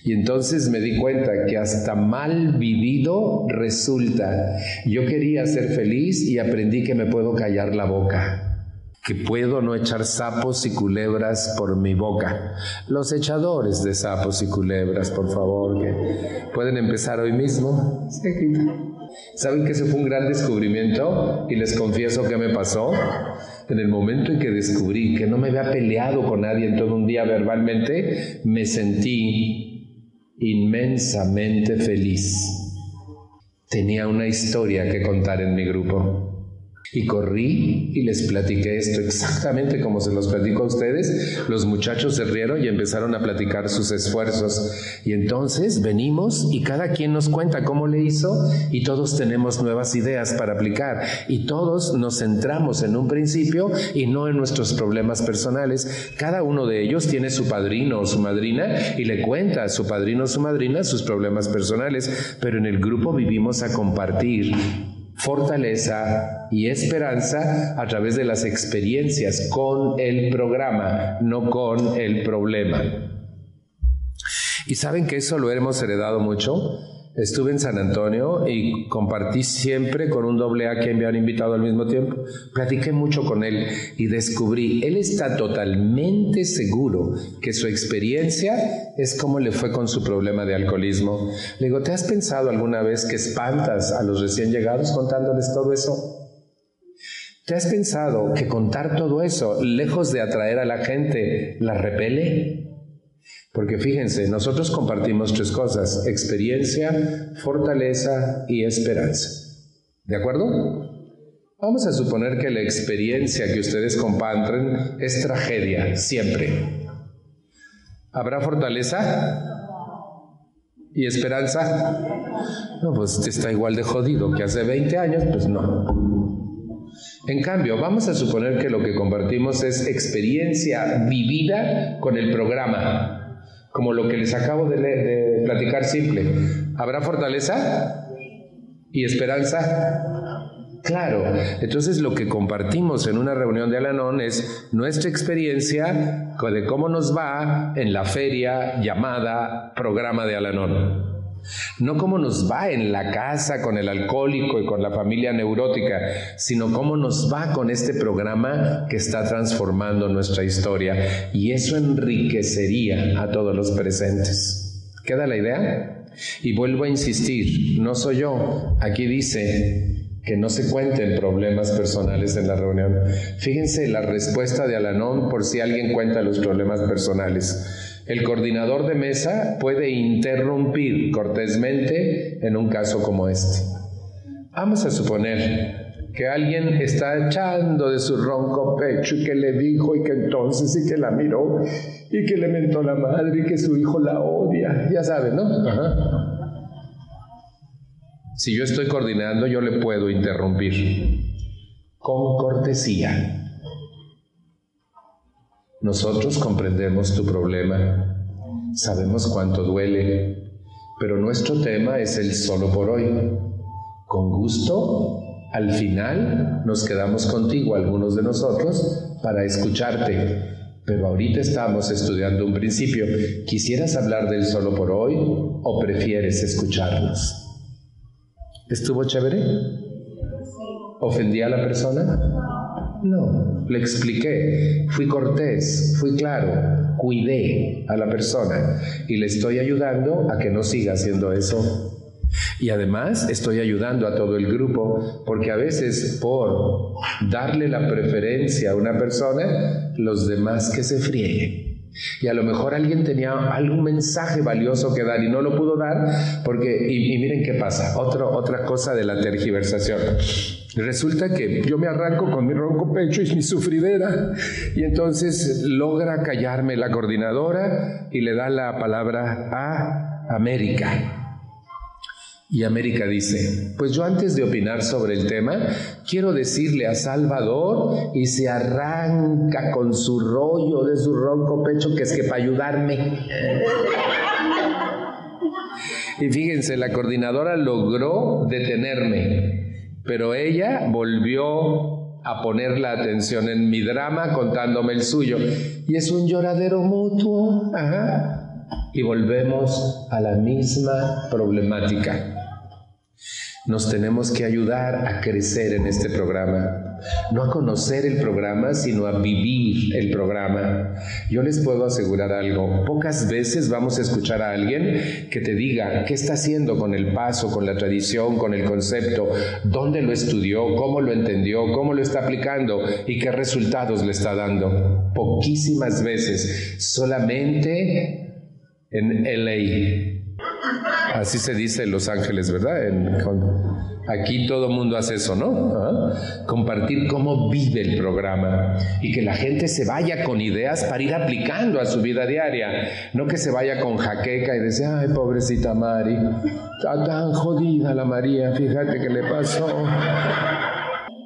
Y entonces me di cuenta que hasta mal vivido resulta. Yo quería ser feliz y aprendí que me puedo callar la boca que puedo no echar sapos y culebras por mi boca. Los echadores de sapos y culebras, por favor, que pueden empezar hoy mismo. ¿Saben que ese fue un gran descubrimiento? Y les confieso que me pasó. En el momento en que descubrí que no me había peleado con nadie en todo un día verbalmente, me sentí inmensamente feliz. Tenía una historia que contar en mi grupo. Y corrí y les platiqué esto exactamente como se los platico a ustedes. Los muchachos se rieron y empezaron a platicar sus esfuerzos. Y entonces venimos y cada quien nos cuenta cómo le hizo y todos tenemos nuevas ideas para aplicar. Y todos nos centramos en un principio y no en nuestros problemas personales. Cada uno de ellos tiene su padrino o su madrina y le cuenta a su padrino o su madrina sus problemas personales. Pero en el grupo vivimos a compartir fortaleza y esperanza a través de las experiencias con el programa, no con el problema. Y saben que eso lo hemos heredado mucho Estuve en San Antonio y compartí siempre con un doble A que me han invitado al mismo tiempo. Platiqué mucho con él y descubrí, él está totalmente seguro que su experiencia es como le fue con su problema de alcoholismo. Le digo, ¿te has pensado alguna vez que espantas a los recién llegados contándoles todo eso? ¿Te has pensado que contar todo eso, lejos de atraer a la gente, la repele? Porque fíjense, nosotros compartimos tres cosas, experiencia, fortaleza y esperanza. ¿De acuerdo? Vamos a suponer que la experiencia que ustedes comparten es tragedia, siempre. ¿Habrá fortaleza? ¿Y esperanza? No, pues está igual de jodido que hace 20 años, pues no. En cambio, vamos a suponer que lo que compartimos es experiencia vivida con el programa como lo que les acabo de, platicar simple. ¿Habrá fortaleza y esperanza? Claro, entonces lo que compartimos en una reunión de Alanón es nuestra experiencia de cómo nos va en la feria llamada programa de Alanón. No cómo nos va en la casa con el alcohólico y con la familia neurótica, sino cómo nos va con este programa que está transformando nuestra historia. Y eso enriquecería a todos los presentes. ¿Queda la idea? Y vuelvo a insistir, no soy yo. Aquí dice que no se cuenten problemas personales en la reunión. Fíjense la respuesta de Alanón por si alguien cuenta los problemas personales. El coordinador de mesa puede interrumpir cortésmente en un caso como este. Vamos a suponer que alguien está echando de su ronco pecho y que le dijo y que entonces y que la miró y que le mentó la madre y que su hijo la odia. Ya saben, ¿no? Si yo estoy coordinando, yo le puedo interrumpir con cortesía. Nosotros comprendemos tu problema, sabemos cuánto duele, pero nuestro tema es el solo por hoy. Con gusto, al final nos quedamos contigo, algunos de nosotros, para escucharte. Pero ahorita estamos estudiando un principio. ¿Quisieras hablar del solo por hoy o prefieres escucharnos? ¿Estuvo chévere? ¿Ofendí a la persona? No, le expliqué, fui cortés, fui claro, cuidé a la persona y le estoy ayudando a que no siga haciendo eso. Y además estoy ayudando a todo el grupo porque a veces por darle la preferencia a una persona, los demás que se frieguen. Y a lo mejor alguien tenía algún mensaje valioso que dar y no lo pudo dar porque, y, miren qué pasa, otra cosa de la tergiversación. Resulta que yo me arranco con mi ronco pecho y mi sufridera y entonces logra callarme la coordinadora y le da la palabra a América. Y América dice, pues yo antes de opinar sobre el tema, quiero decirle a Salvador y se arranca con su rollo de su ronco pecho que es que para ayudarme. y fíjense, la coordinadora logró detenerme, pero ella volvió a poner la atención en mi drama contándome el suyo. Y es un lloradero mutuo. Y volvemos a la misma problemática. Nos tenemos que ayudar a crecer en este programa. No a conocer el programa, sino a vivir el programa. Yo les puedo asegurar algo. Pocas veces vamos a escuchar a alguien que te diga qué está haciendo con el paso, con la tradición, con el concepto, dónde lo estudió, cómo lo entendió, cómo lo está aplicando y qué resultados le está dando. Poquísimas veces. Solamente en LA Así se dice en Los Ángeles, ¿verdad? Aquí todo el mundo hace eso, ¿no? Compartir cómo vive el programa y que la gente se vaya con ideas para ir aplicando a su vida diaria. No que se vaya con jaqueca y dice, ay, pobrecita Mari, está tan jodida la María, fíjate qué le pasó.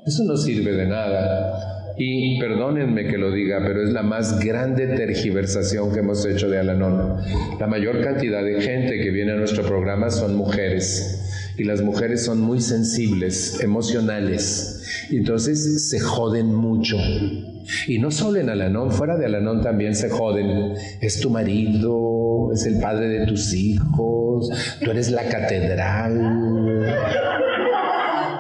Eso no sirve de nada. Y perdónenme que lo diga, pero es la más grande tergiversación que hemos hecho de Alanón. La mayor cantidad de gente que viene a nuestro programa son mujeres. Y las mujeres son muy sensibles, emocionales. Y entonces se joden mucho. Y no solo en Alanón, fuera de Alanón también se joden. Es tu marido, es el padre de tus hijos, tú eres la catedral.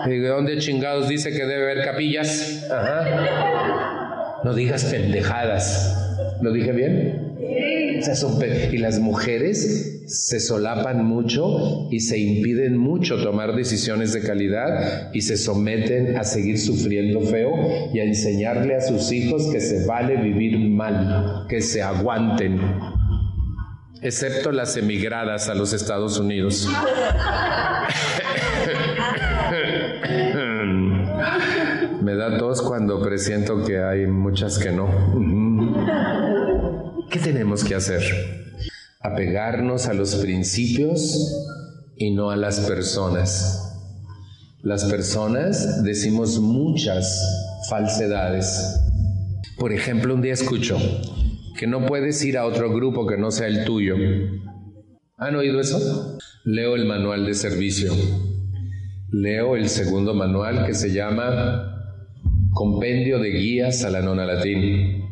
¿De dónde chingados dice que debe haber capillas? Ajá. No digas pendejadas. ¿Lo dije bien? Y las mujeres se solapan mucho y se impiden mucho tomar decisiones de calidad y se someten a seguir sufriendo feo y a enseñarle a sus hijos que se vale vivir mal, que se aguanten, excepto las emigradas a los Estados Unidos. *laughs* Me da tos cuando presiento que hay muchas que no. ¿Qué tenemos que hacer? Apegarnos a los principios y no a las personas. Las personas decimos muchas falsedades. Por ejemplo, un día escucho que no puedes ir a otro grupo que no sea el tuyo. ¿Han oído eso? Leo el manual de servicio. Leo el segundo manual que se llama Compendio de Guías a la Nona Latín.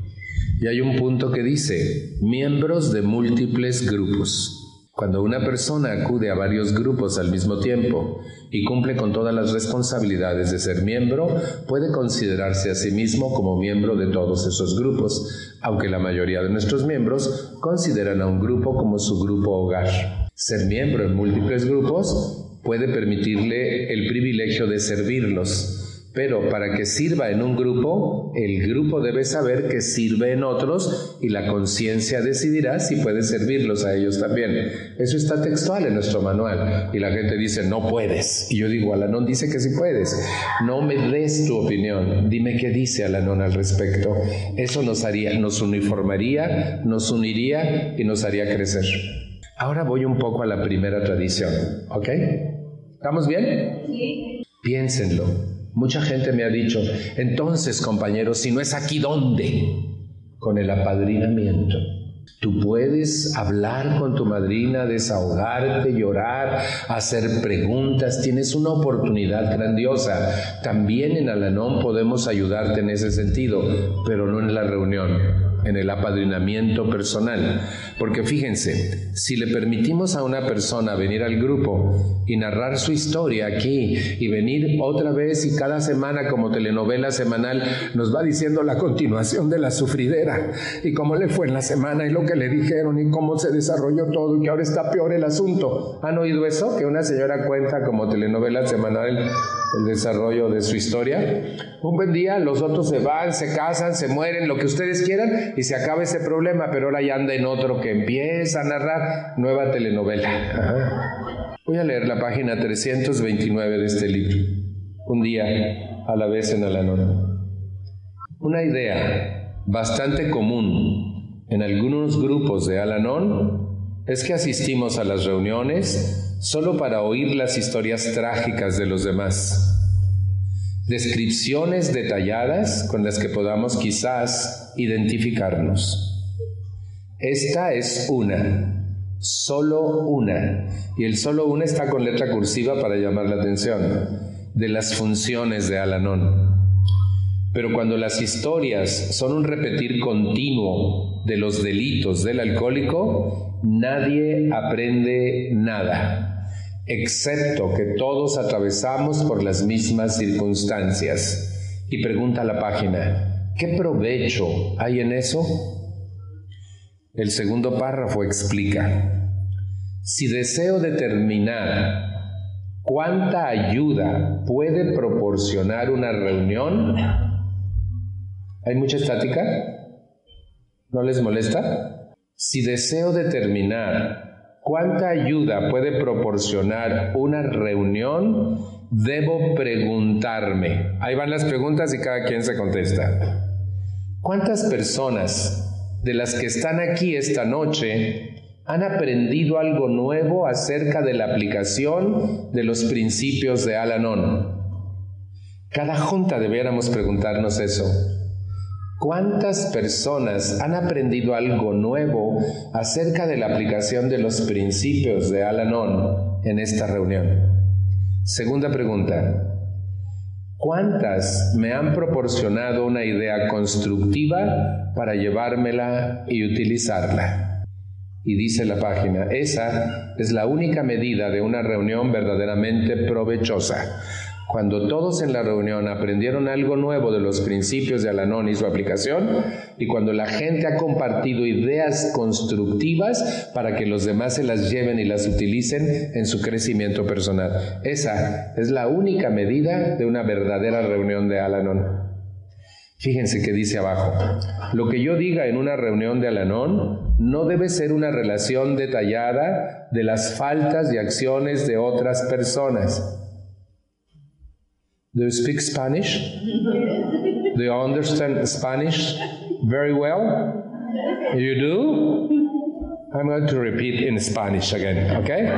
Y hay un punto que dice, miembros de múltiples grupos. Cuando una persona acude a varios grupos al mismo tiempo y cumple con todas las responsabilidades de ser miembro, puede considerarse a sí mismo como miembro de todos esos grupos, aunque la mayoría de nuestros miembros consideran a un grupo como su grupo hogar. Ser miembro en múltiples grupos puede permitirle el privilegio de servirlos, pero para que sirva en un grupo, el grupo debe saber que sirve en otros y la conciencia decidirá si puede servirlos a ellos también. Eso está textual en nuestro manual. Y la gente dice, no puedes. Y yo digo, Alanón dice que sí puedes. No me des tu opinión. Dime qué dice Alanón al respecto. Eso nos haría, nos uniformaría, nos uniría y nos haría crecer. Ahora voy un poco a la primera tradición, ¿ok? ¿Estamos bien? Sí. Piénsenlo. Mucha gente me ha dicho, entonces compañeros, si no es aquí, ¿dónde? Con el apadrinamiento. Tú puedes hablar con tu madrina, desahogarte, llorar, hacer preguntas. Tienes una oportunidad grandiosa. También en Alanón podemos ayudarte en ese sentido, pero no en la reunión en el apadrinamiento personal. Porque fíjense, si le permitimos a una persona venir al grupo y narrar su historia aquí y venir otra vez y cada semana como telenovela semanal nos va diciendo la continuación de la sufridera y cómo le fue en la semana y lo que le dijeron y cómo se desarrolló todo y que ahora está peor el asunto. ¿Han oído eso? Que una señora cuenta como telenovela semanal el desarrollo de su historia. Un buen día los otros se van, se casan, se mueren, lo que ustedes quieran y se acaba ese problema, pero ahora ya anda en otro que empieza a narrar nueva telenovela. Voy a leer la página 329 de este libro, un día a la vez en Alanón. Una idea bastante común en algunos grupos de Alanón es que asistimos a las reuniones solo para oír las historias trágicas de los demás descripciones detalladas con las que podamos quizás identificarnos. Esta es una, solo una, y el solo una está con letra cursiva para llamar la atención, de las funciones de Alanón. Pero cuando las historias son un repetir continuo de los delitos del alcohólico, nadie aprende nada excepto que todos atravesamos por las mismas circunstancias. Y pregunta la página, ¿qué provecho hay en eso? El segundo párrafo explica, si deseo determinar cuánta ayuda puede proporcionar una reunión, ¿hay mucha estática? ¿No les molesta? Si deseo determinar ¿Cuánta ayuda puede proporcionar una reunión? Debo preguntarme. Ahí van las preguntas y cada quien se contesta. ¿Cuántas personas de las que están aquí esta noche han aprendido algo nuevo acerca de la aplicación de los principios de Alanon? Cada junta debiéramos preguntarnos eso. ¿Cuántas personas han aprendido algo nuevo acerca de la aplicación de los principios de Alanon en esta reunión? Segunda pregunta. ¿Cuántas me han proporcionado una idea constructiva para llevármela y utilizarla? Y dice la página, esa es la única medida de una reunión verdaderamente provechosa cuando todos en la reunión aprendieron algo nuevo de los principios de Alanón y su aplicación, y cuando la gente ha compartido ideas constructivas para que los demás se las lleven y las utilicen en su crecimiento personal. Esa es la única medida de una verdadera reunión de Alanón. Fíjense que dice abajo, lo que yo diga en una reunión de Alanón no debe ser una relación detallada de las faltas y acciones de otras personas Do you speak Spanish? Do you understand Spanish very well? You do? I'm going to repeat in Spanish again, okay?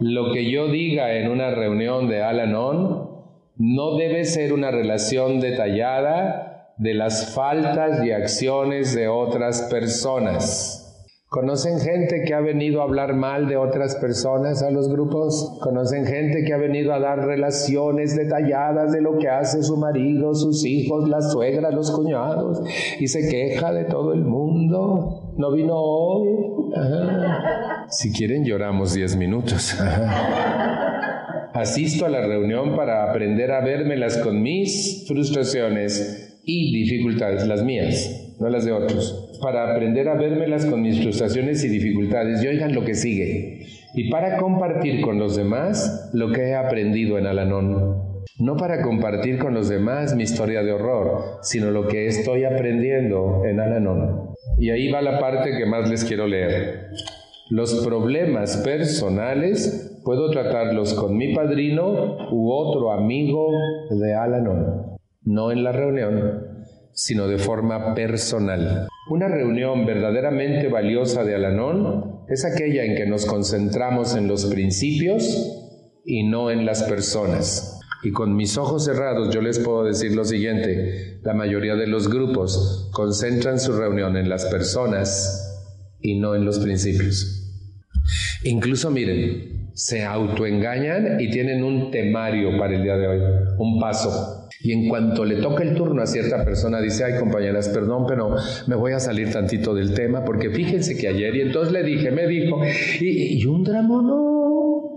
Lo que yo diga en una reunión de Al-Anon no debe ser una relación detallada de las faltas y acciones de otras personas. ¿Conocen gente que ha venido a hablar mal de otras personas a los grupos? ¿Conocen gente que ha venido a dar relaciones detalladas de lo que hace su marido, sus hijos, la suegra, los cuñados y se queja de todo el mundo? ¿No vino hoy? Si quieren lloramos 10 minutos. Asisto a la reunión para aprender a vérmelas con mis frustraciones y dificultades, las mías, no las de otros para aprender a vérmelas con mis frustraciones y dificultades y oigan lo que sigue. Y para compartir con los demás lo que he aprendido en Alanón. No para compartir con los demás mi historia de horror, sino lo que estoy aprendiendo en Alanón. Y ahí va la parte que más les quiero leer. Los problemas personales puedo tratarlos con mi padrino u otro amigo de Alanón, no en la reunión, sino de forma personal. Una reunión verdaderamente valiosa de Alanón es aquella en que nos concentramos en los principios y no en las personas. Y con mis ojos cerrados yo les puedo decir lo siguiente, la mayoría de los grupos concentran su reunión en las personas y no en los principios. Incluso miren, se autoengañan y tienen un temario para el día de hoy, un paso. Y en cuanto le toca el turno a cierta persona, dice, ay compañeras, perdón, pero me voy a salir tantito del tema, porque fíjense que ayer, y entonces le dije, me dijo, y, un drama no.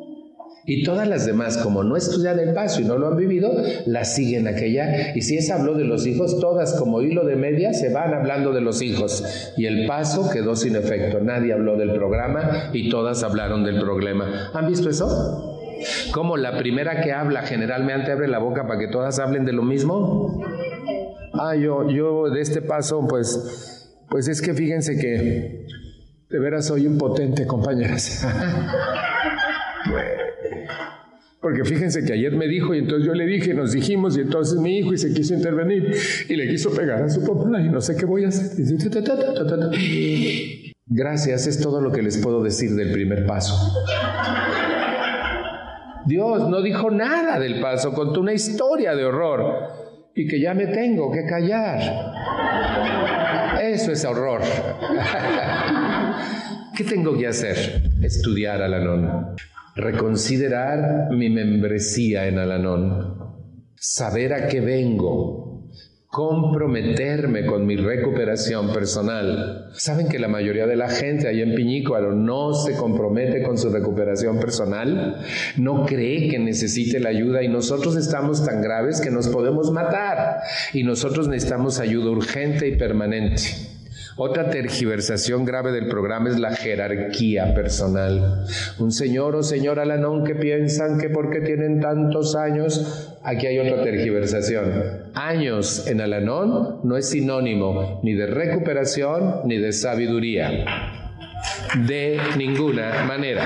Y todas las demás, como no estudian el paso y no lo han vivido, la siguen aquella. Y si esa habló de los hijos, todas como hilo de media se van hablando de los hijos. Y el paso quedó sin efecto. Nadie habló del programa y todas hablaron del problema. ¿Han visto eso? Como la primera que habla generalmente abre la boca para que todas hablen de lo mismo. Ah, yo, yo de este paso, pues, pues es que fíjense que de veras soy impotente, compañeras. *laughs* Porque fíjense que ayer me dijo y entonces yo le dije, nos dijimos y entonces mi hijo se quiso intervenir y le quiso pegar a su papá y no sé qué voy a hacer. Gracias, es todo lo que les puedo decir del primer paso. Dios no dijo nada del paso, contó una historia de horror y que ya me tengo que callar. Eso es horror. *laughs* ¿Qué tengo que hacer? Estudiar Alanón. Reconsiderar mi membresía en Alanón. Saber a qué vengo comprometerme con mi recuperación personal. Saben que la mayoría de la gente ahí en Piñícuaro no se compromete con su recuperación personal, no cree que necesite la ayuda y nosotros estamos tan graves que nos podemos matar y nosotros necesitamos ayuda urgente y permanente. Otra tergiversación grave del programa es la jerarquía personal. Un señor o señora Alanón que piensan que porque tienen tantos años, aquí hay otra tergiversación. Años en Alanón no es sinónimo ni de recuperación ni de sabiduría. De ninguna manera.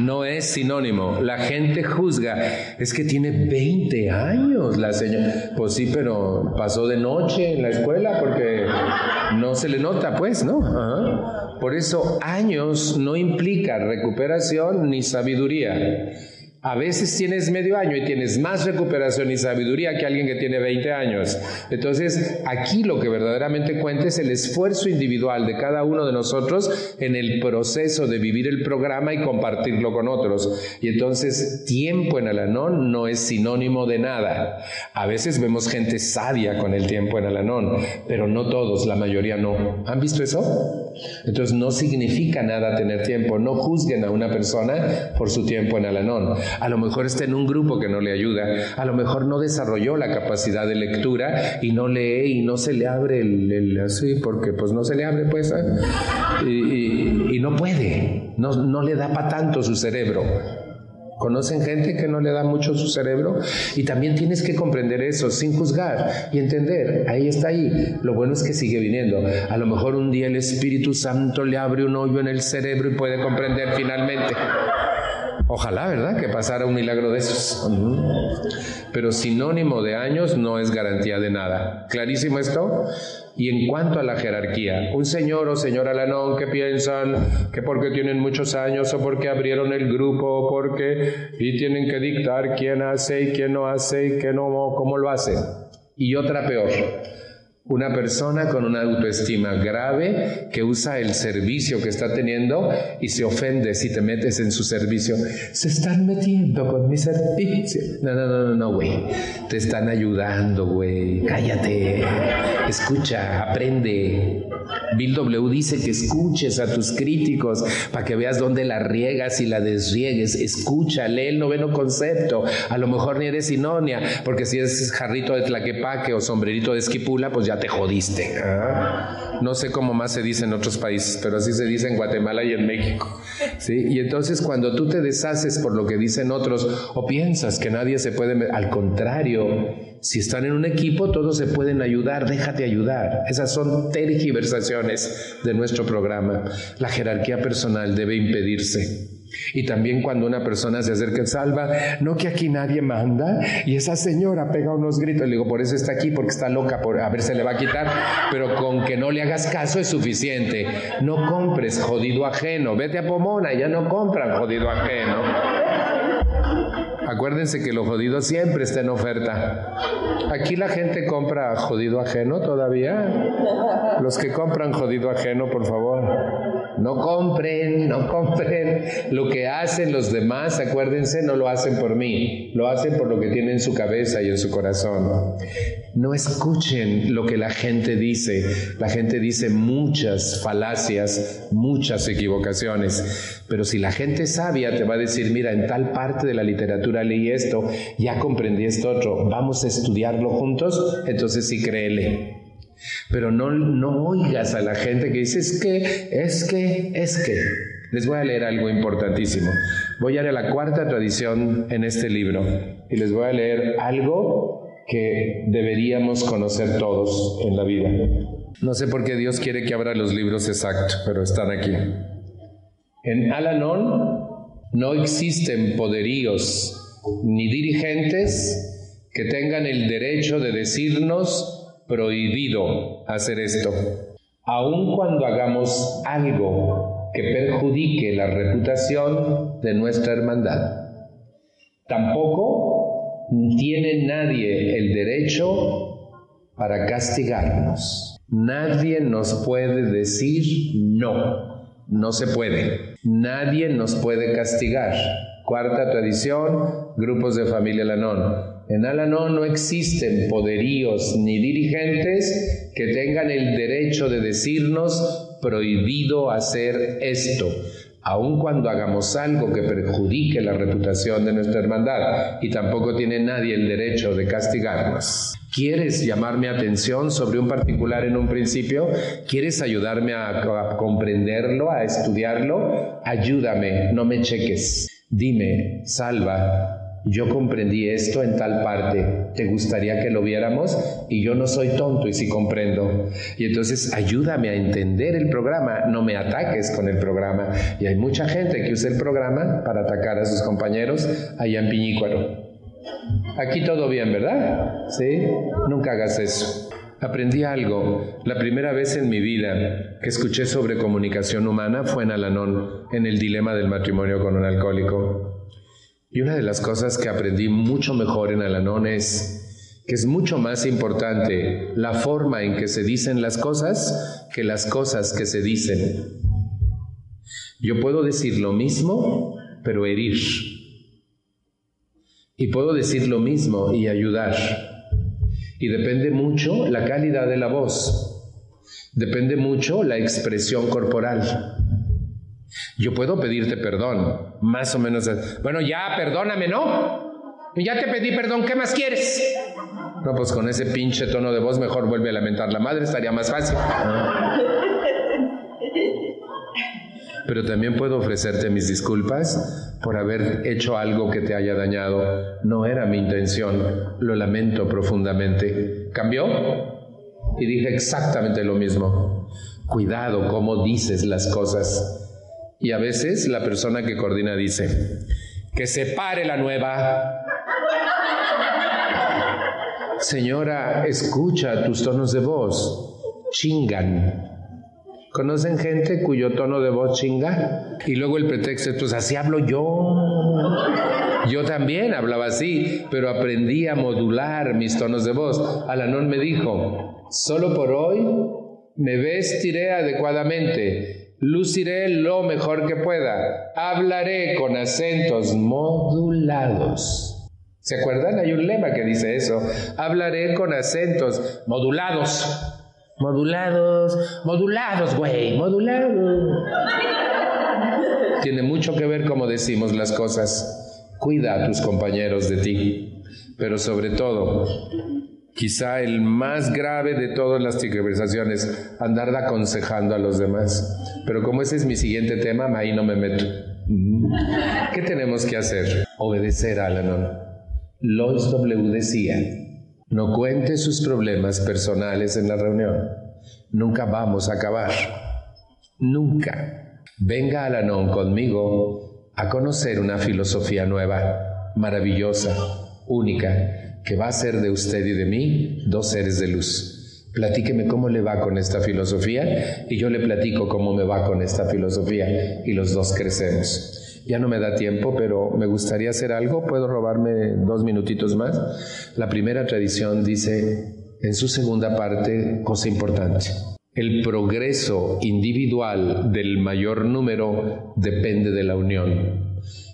No es sinónimo. La gente juzga. Es que tiene 20 años la señora. Pues sí, pero pasó de noche en la escuela porque no se le nota, pues, ¿no? Por eso años no implica recuperación ni sabiduría. A veces tienes medio año y tienes más recuperación y sabiduría que alguien que tiene 20 años. Entonces, aquí lo que verdaderamente cuenta es el esfuerzo individual de cada uno de nosotros en el proceso de vivir el programa y compartirlo con otros. Y entonces, tiempo en Alanón no es sinónimo de nada. A veces vemos gente sabia con el tiempo en Alanón, pero no todos, la mayoría no. ¿Han visto eso? Entonces, no significa nada tener tiempo. No juzguen a una persona por su tiempo en Alanón a lo mejor está en un grupo que no le ayuda, a lo mejor no desarrolló la capacidad de lectura y no lee y no se le abre el, así, porque pues no se le abre pues, ¿eh? y, no puede, no, no le da para tanto su cerebro. ¿Conocen gente que no le da mucho su cerebro? Y también tienes que comprender eso sin juzgar y entender, ahí está ahí. Lo bueno es que sigue viniendo. A lo mejor un día el Espíritu Santo le abre un hoyo en el cerebro y puede comprender finalmente. Ojalá, ¿verdad? Que pasara un milagro de esos. Pero sinónimo de años no es garantía de nada. ¿Clarísimo esto? Y en cuanto a la jerarquía, un señor o señora Lanón que piensan que porque tienen muchos años o porque abrieron el grupo o porque y tienen que dictar quién hace y quién no hace y qué no, cómo lo hace. Y otra peor, una persona con una autoestima grave que usa el servicio que está teniendo y se ofende si te metes en su servicio. Se están metiendo con mi servicio. No, no, no, no, güey. Te están ayudando, güey. Cállate. Escucha, aprende. Bill W dice que escuches a tus críticos para que veas dónde la riegas y la desriegues. Escucha, lee el noveno concepto. A lo mejor ni eres sinonia, porque si es jarrito de tlaquepaque o sombrerito de esquipula, pues ya te jodiste. ¿ah? No sé cómo más se dice en otros países, pero así se dice en Guatemala y en México. ¿sí? Y entonces cuando tú te deshaces por lo que dicen otros o piensas que nadie se puede... Al contrario, si están en un equipo, todos se pueden ayudar, déjate ayudar. Esas son tergiversaciones de nuestro programa. La jerarquía personal debe impedirse. Y también cuando una persona se acerca, salva, no que aquí nadie manda, y esa señora pega unos gritos, le digo, por eso está aquí, porque está loca, por, a ver, se le va a quitar, pero con que no le hagas caso es suficiente. No compres jodido ajeno, vete a Pomona, ya no compran jodido ajeno. Acuérdense que lo jodido siempre está en oferta. Aquí la gente compra jodido ajeno todavía. Los que compran jodido ajeno, por favor. No compren, no compren. Lo que hacen los demás, acuérdense, no lo hacen por mí, lo hacen por lo que tienen en su cabeza y en su corazón. No escuchen lo que la gente dice. La gente dice muchas falacias, muchas equivocaciones. Pero si la gente sabia te va a decir, mira, en tal parte de la literatura leí esto, ya comprendí esto otro, vamos a estudiarlo juntos, entonces sí créele. Pero no, no oigas a la gente que dice, es que, es que, es que. Les voy a leer algo importantísimo. Voy a leer la cuarta tradición en este libro y les voy a leer algo que deberíamos conocer todos en la vida. No sé por qué Dios quiere que abra los libros exactos, pero están aquí. En Alanon no existen poderíos ni dirigentes que tengan el derecho de decirnos prohibido hacer esto. Aun cuando hagamos algo que perjudique la reputación de nuestra hermandad. Tampoco tiene nadie el derecho para castigarnos. Nadie nos puede decir no, no se puede. Nadie nos puede castigar. Cuarta tradición, grupos de familia Lanón. En Alanón no existen poderíos ni dirigentes que tengan el derecho de decirnos prohibido hacer esto, aun cuando hagamos algo que perjudique la reputación de nuestra hermandad, y tampoco tiene nadie el derecho de castigarnos. ¿Quieres llamarme atención sobre un particular en un principio? ¿Quieres ayudarme a comprenderlo, a estudiarlo? Ayúdame, no me cheques. Dime, salva, yo comprendí esto en tal parte, ¿te gustaría que lo viéramos? Y yo no soy tonto y sí comprendo. Y entonces ayúdame a entender el programa, no me ataques con el programa. Y hay mucha gente que usa el programa para atacar a sus compañeros allá en Piñícuaro. Aquí todo bien, ¿verdad? Sí, nunca hagas eso. Aprendí algo. La primera vez en mi vida que escuché sobre comunicación humana fue en Alanón, en el dilema del matrimonio con un alcohólico. Y una de las cosas que aprendí mucho mejor en Alanón es que es mucho más importante la forma en que se dicen las cosas que las cosas que se dicen. Yo puedo decir lo mismo, pero herir. Y puedo decir lo mismo y ayudar. Y depende mucho la calidad de la voz. Depende mucho la expresión corporal. Yo puedo pedirte perdón, más o menos. Bueno, ya, perdóname, ¿no? Ya te pedí perdón, ¿qué más quieres? No, pues con ese pinche tono de voz mejor vuelve a lamentar la madre, estaría más fácil. *laughs* Pero también puedo ofrecerte mis disculpas por haber hecho algo que te haya dañado. No era mi intención, lo lamento profundamente. ¿Cambió? Y dije exactamente lo mismo. Cuidado cómo dices las cosas. Y a veces la persona que coordina dice, que se pare la nueva. Señora, escucha tus tonos de voz. Chingan. ¿Conocen gente cuyo tono de voz chinga? Y luego el pretexto es, pues así hablo yo. Yo también hablaba así, pero aprendí a modular mis tonos de voz. Alanón me dijo, solo por hoy me vestiré adecuadamente, luciré lo mejor que pueda, hablaré con acentos modulados. ¿Se acuerdan? Hay un lema que dice eso. Hablaré con acentos modulados. Modulados, modulados, güey, modulados. Tiene mucho que ver cómo decimos las cosas. Cuida a tus compañeros de ti, pero sobre todo, quizá el más grave de todas las conversaciones, andar aconsejando a los demás. Pero como ese es mi siguiente tema, ahí no me meto. ¿Qué tenemos que hacer? Obedecer a Alanon. Lois W. decía, no cuente sus problemas personales en la reunión. Nunca vamos a acabar. Nunca. Venga Alanón conmigo a conocer una filosofía nueva, maravillosa, única, que va a ser de usted y de mí dos seres de luz. Platíqueme cómo le va con esta filosofía y yo le platico cómo me va con esta filosofía y los dos crecemos. Ya no me da tiempo, pero me gustaría hacer algo. ¿Puedo robarme dos minutitos más? La primera tradición dice en su segunda parte, cosa importante. El progreso individual del mayor número depende de la unión.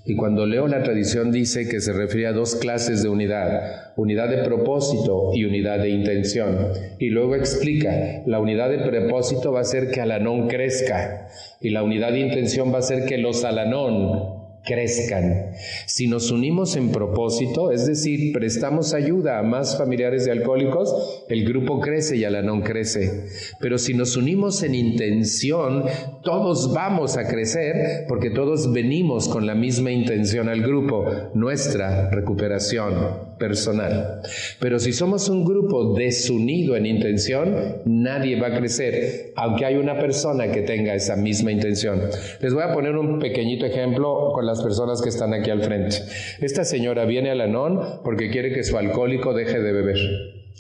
Y cuando leo la tradición dice que se refiere a dos clases de unidad, unidad de propósito y unidad de intención. Y luego explica, la unidad de propósito va a ser que Alanón crezca y la unidad de intención va a ser que los Alanón crezcan. Si nos unimos en propósito, es decir, prestamos ayuda a más familiares de alcohólicos, el grupo crece y Alanón crece. Pero si nos unimos en intención, todos vamos a crecer porque todos venimos con la misma intención al grupo, nuestra recuperación personal. Pero si somos un grupo desunido en intención, nadie va a crecer, aunque hay una persona que tenga esa misma intención. Les voy a poner un pequeñito ejemplo con las personas que están aquí al frente. Esta señora viene a la NON porque quiere que su alcohólico deje de beber.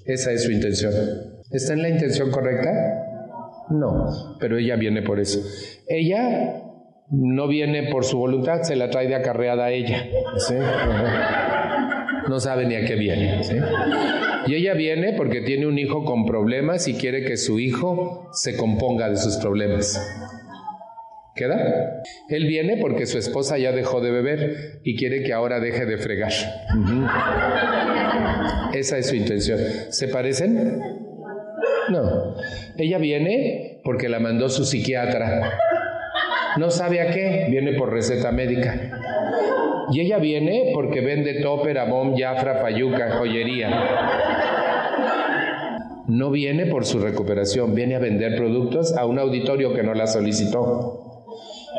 Esa es su intención. ¿Está en la intención correcta? No, pero ella viene por eso. Ella no viene por su voluntad, se la trae de acarreada a ella. ¿sí? No sabe ni a qué viene. Y ella viene porque tiene un hijo con problemas y quiere que su hijo se componga de sus problemas. ¿Queda? Él viene porque su esposa ya dejó de beber y quiere que ahora deje de fregar. Esa es su intención. ¿Se parecen? No. Ella viene porque la mandó su psiquiatra. No sabe a qué, viene por receta médica. Y ella viene porque vende topper, abón, jafra, payuca, joyería. No viene por su recuperación, viene a vender productos a un auditorio que no la solicitó.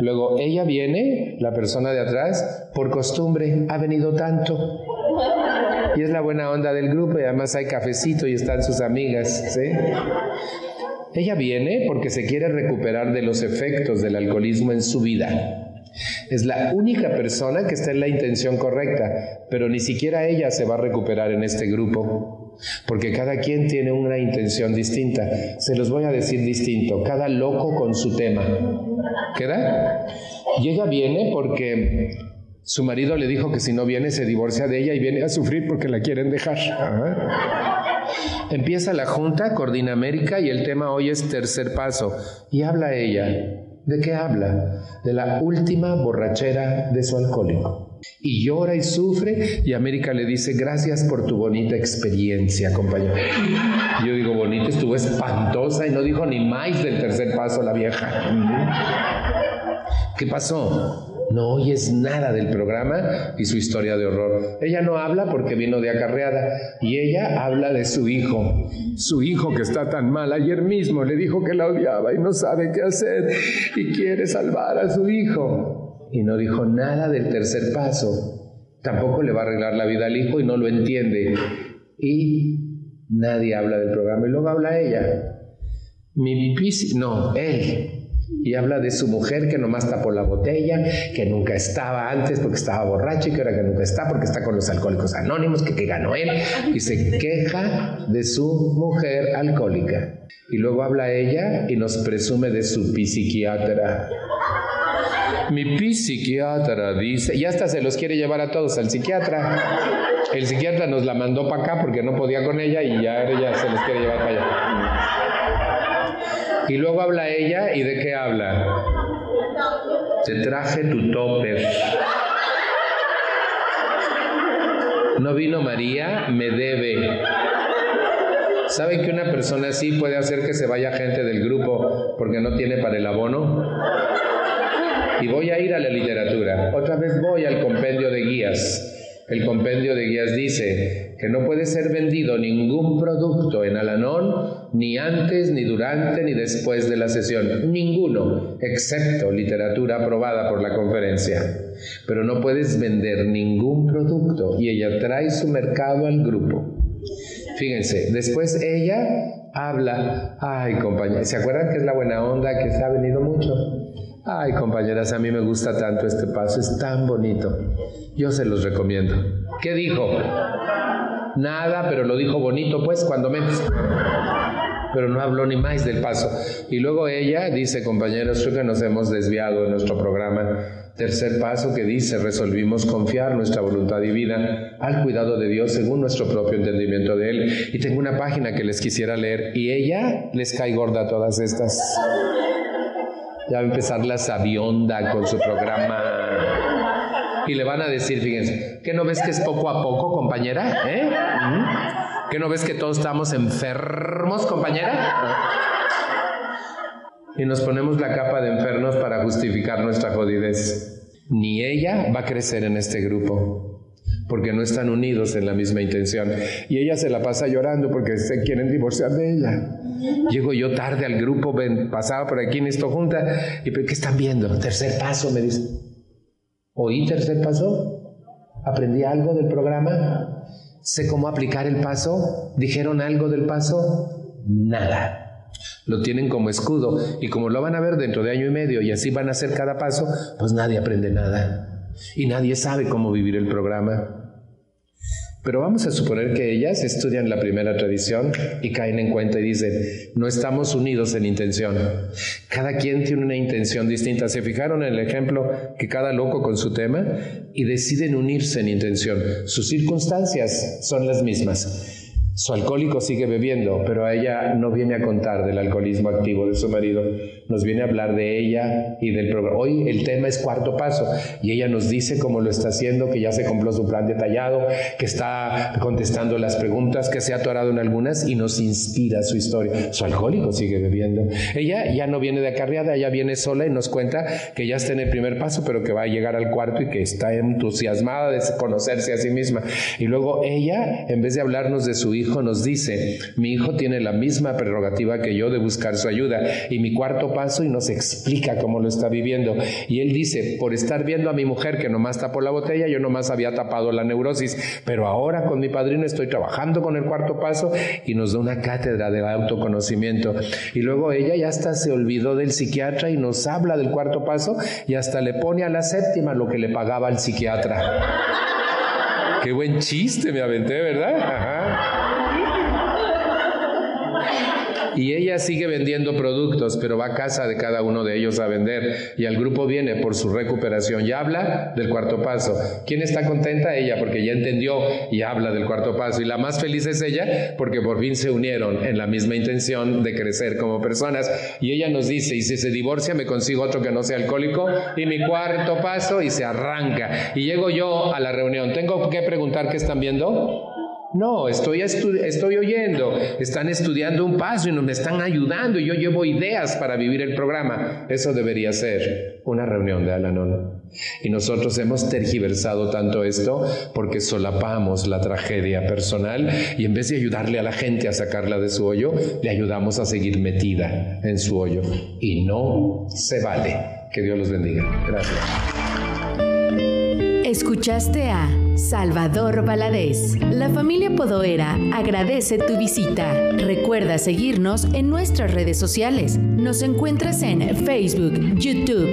Luego ella viene, la persona de atrás, por costumbre, ha venido tanto. Y es la buena onda del grupo y además hay cafecito y están sus amigas. ¿sí? Ella viene porque se quiere recuperar de los efectos del alcoholismo en su vida. Es la única persona que está en la intención correcta, pero ni siquiera ella se va a recuperar en este grupo, porque cada quien tiene una intención distinta. Se los voy a decir distinto, cada loco con su tema. ¿Queda? Y ella viene porque su marido le dijo que si no viene se divorcia de ella y viene a sufrir porque la quieren dejar. Empieza la junta, coordina América y el tema hoy es tercer paso. Y habla ella. ¿De qué habla? De la última borrachera de su alcohólico. Y llora y sufre y América le dice, gracias por tu bonita experiencia, compañero. Yo digo, bonita, estuvo espantosa y no dijo ni más del tercer paso la vieja. ¿Qué pasó? No oyes nada del programa y su historia de horror. Ella no habla porque vino de acarreada y ella habla de su hijo. Su hijo que está tan mal, ayer mismo le dijo que la odiaba y no sabe qué hacer y quiere salvar a su hijo. Y no dijo nada del tercer paso. Tampoco le va a arreglar la vida al hijo y no lo entiende. Y nadie habla del programa y luego habla ella. Mi pis, no, él, y habla de su mujer que nomás tapó la botella, que nunca estaba antes porque estaba borracha y que ahora que nunca está porque está con los alcohólicos anónimos, que, que ganó él. Y se queja de su mujer alcohólica. Y luego habla ella y nos presume de su psiquiatra. Mi psiquiatra dice, y hasta se los quiere llevar a todos al psiquiatra. El psiquiatra nos la mandó para acá porque no podía con ella y ya ella se los quiere llevar para allá. Y luego habla ella y de qué habla. Te traje tu topper. No vino María, me debe. ¿Saben que una persona así puede hacer que se vaya gente del grupo porque no tiene para el abono? Y voy a ir a la literatura. Otra vez voy al compendio de guías. El compendio de guías dice que no puede ser vendido ningún producto en Alanón ni antes, ni durante, ni después de la sesión. Ninguno, excepto literatura aprobada por la conferencia. Pero no puedes vender ningún producto y ella trae su mercado al grupo. Fíjense, después ella habla, ay compañera, ¿se acuerdan que es la buena onda que se ha venido mucho? Ay, compañeras, a mí me gusta tanto este paso, es tan bonito. Yo se los recomiendo. ¿Qué dijo? Nada, pero lo dijo bonito, pues, cuando menos. Pero no habló ni más del paso. Y luego ella dice, compañeros, creo que nos hemos desviado en nuestro programa. Tercer paso que dice, resolvimos confiar nuestra voluntad divina al cuidado de Dios según nuestro propio entendimiento de Él. Y tengo una página que les quisiera leer y ella les cae gorda a todas estas. Ya va a empezar la sabionda con su programa. Y le van a decir, fíjense, ¿qué no ves que es poco a poco, compañera? ¿Eh? ¿Mm? ¿Qué no ves que todos estamos enfermos, compañera? Y nos ponemos la capa de enfermos para justificar nuestra jodidez. Ni ella va a crecer en este grupo porque no están unidos en la misma intención. Y ella se la pasa llorando porque se quieren divorciar de ella. Llego yo tarde al grupo, ven, pasaba por aquí en esto junta, y ¿qué están viendo? Tercer paso, me dice. ¿Oí tercer paso? ¿Aprendí algo del programa? ¿Sé cómo aplicar el paso? ¿Dijeron algo del paso? Nada. Lo tienen como escudo y como lo van a ver dentro de año y medio y así van a hacer cada paso, pues nadie aprende nada. Y nadie sabe cómo vivir el programa. Pero vamos a suponer que ellas estudian la primera tradición y caen en cuenta y dicen, no estamos unidos en intención. Cada quien tiene una intención distinta. ¿Se fijaron en el ejemplo que cada loco con su tema y deciden unirse en intención? Sus circunstancias son las mismas. Su alcohólico sigue bebiendo, pero a ella no viene a contar del alcoholismo activo de su marido, nos viene a hablar de ella y del programa. Hoy el tema es cuarto paso y ella nos dice cómo lo está haciendo, que ya se compró su plan detallado, que está contestando las preguntas, que se ha atorado en algunas y nos inspira su historia. Su alcohólico sigue bebiendo. Ella ya no viene de acarreada, ella viene sola y nos cuenta que ya está en el primer paso, pero que va a llegar al cuarto y que está entusiasmada de conocerse a sí misma. Y luego ella, en vez de hablarnos de su hijo, nos dice, mi hijo tiene la misma prerrogativa que yo de buscar su ayuda y mi cuarto paso y nos explica cómo lo está viviendo. Y él dice, por estar viendo a mi mujer que nomás tapó la botella, yo nomás había tapado la neurosis, pero ahora con mi padrino estoy trabajando con el cuarto paso y nos da una cátedra de autoconocimiento. Y luego ella ya hasta se olvidó del psiquiatra y nos habla del cuarto paso y hasta le pone a la séptima lo que le pagaba el psiquiatra. Qué buen chiste me aventé, ¿verdad? Ajá. Y ella sigue vendiendo productos, pero va a casa de cada uno de ellos a vender. Y el grupo viene por su recuperación y habla del cuarto paso. ¿Quién está contenta? Ella, porque ya entendió y habla del cuarto paso. Y la más feliz es ella, porque por fin se unieron en la misma intención de crecer como personas. Y ella nos dice, y si se divorcia, me consigo otro que no sea alcohólico. Y mi cuarto paso, y se arranca. Y llego yo a la reunión. ¿Tengo que preguntar qué están viendo? No, estoy, estoy oyendo, están estudiando un paso y nos están ayudando y yo llevo ideas para vivir el programa. Eso debería ser una reunión de Alanon. Y nosotros hemos tergiversado tanto esto porque solapamos la tragedia personal y en vez de ayudarle a la gente a sacarla de su hoyo, le ayudamos a seguir metida en su hoyo. Y no se vale. Que Dios los bendiga. Gracias. Escuchaste a Salvador Valadez. La familia Podoera agradece tu visita. Recuerda seguirnos en nuestras redes sociales. Nos encuentras en Facebook, YouTube,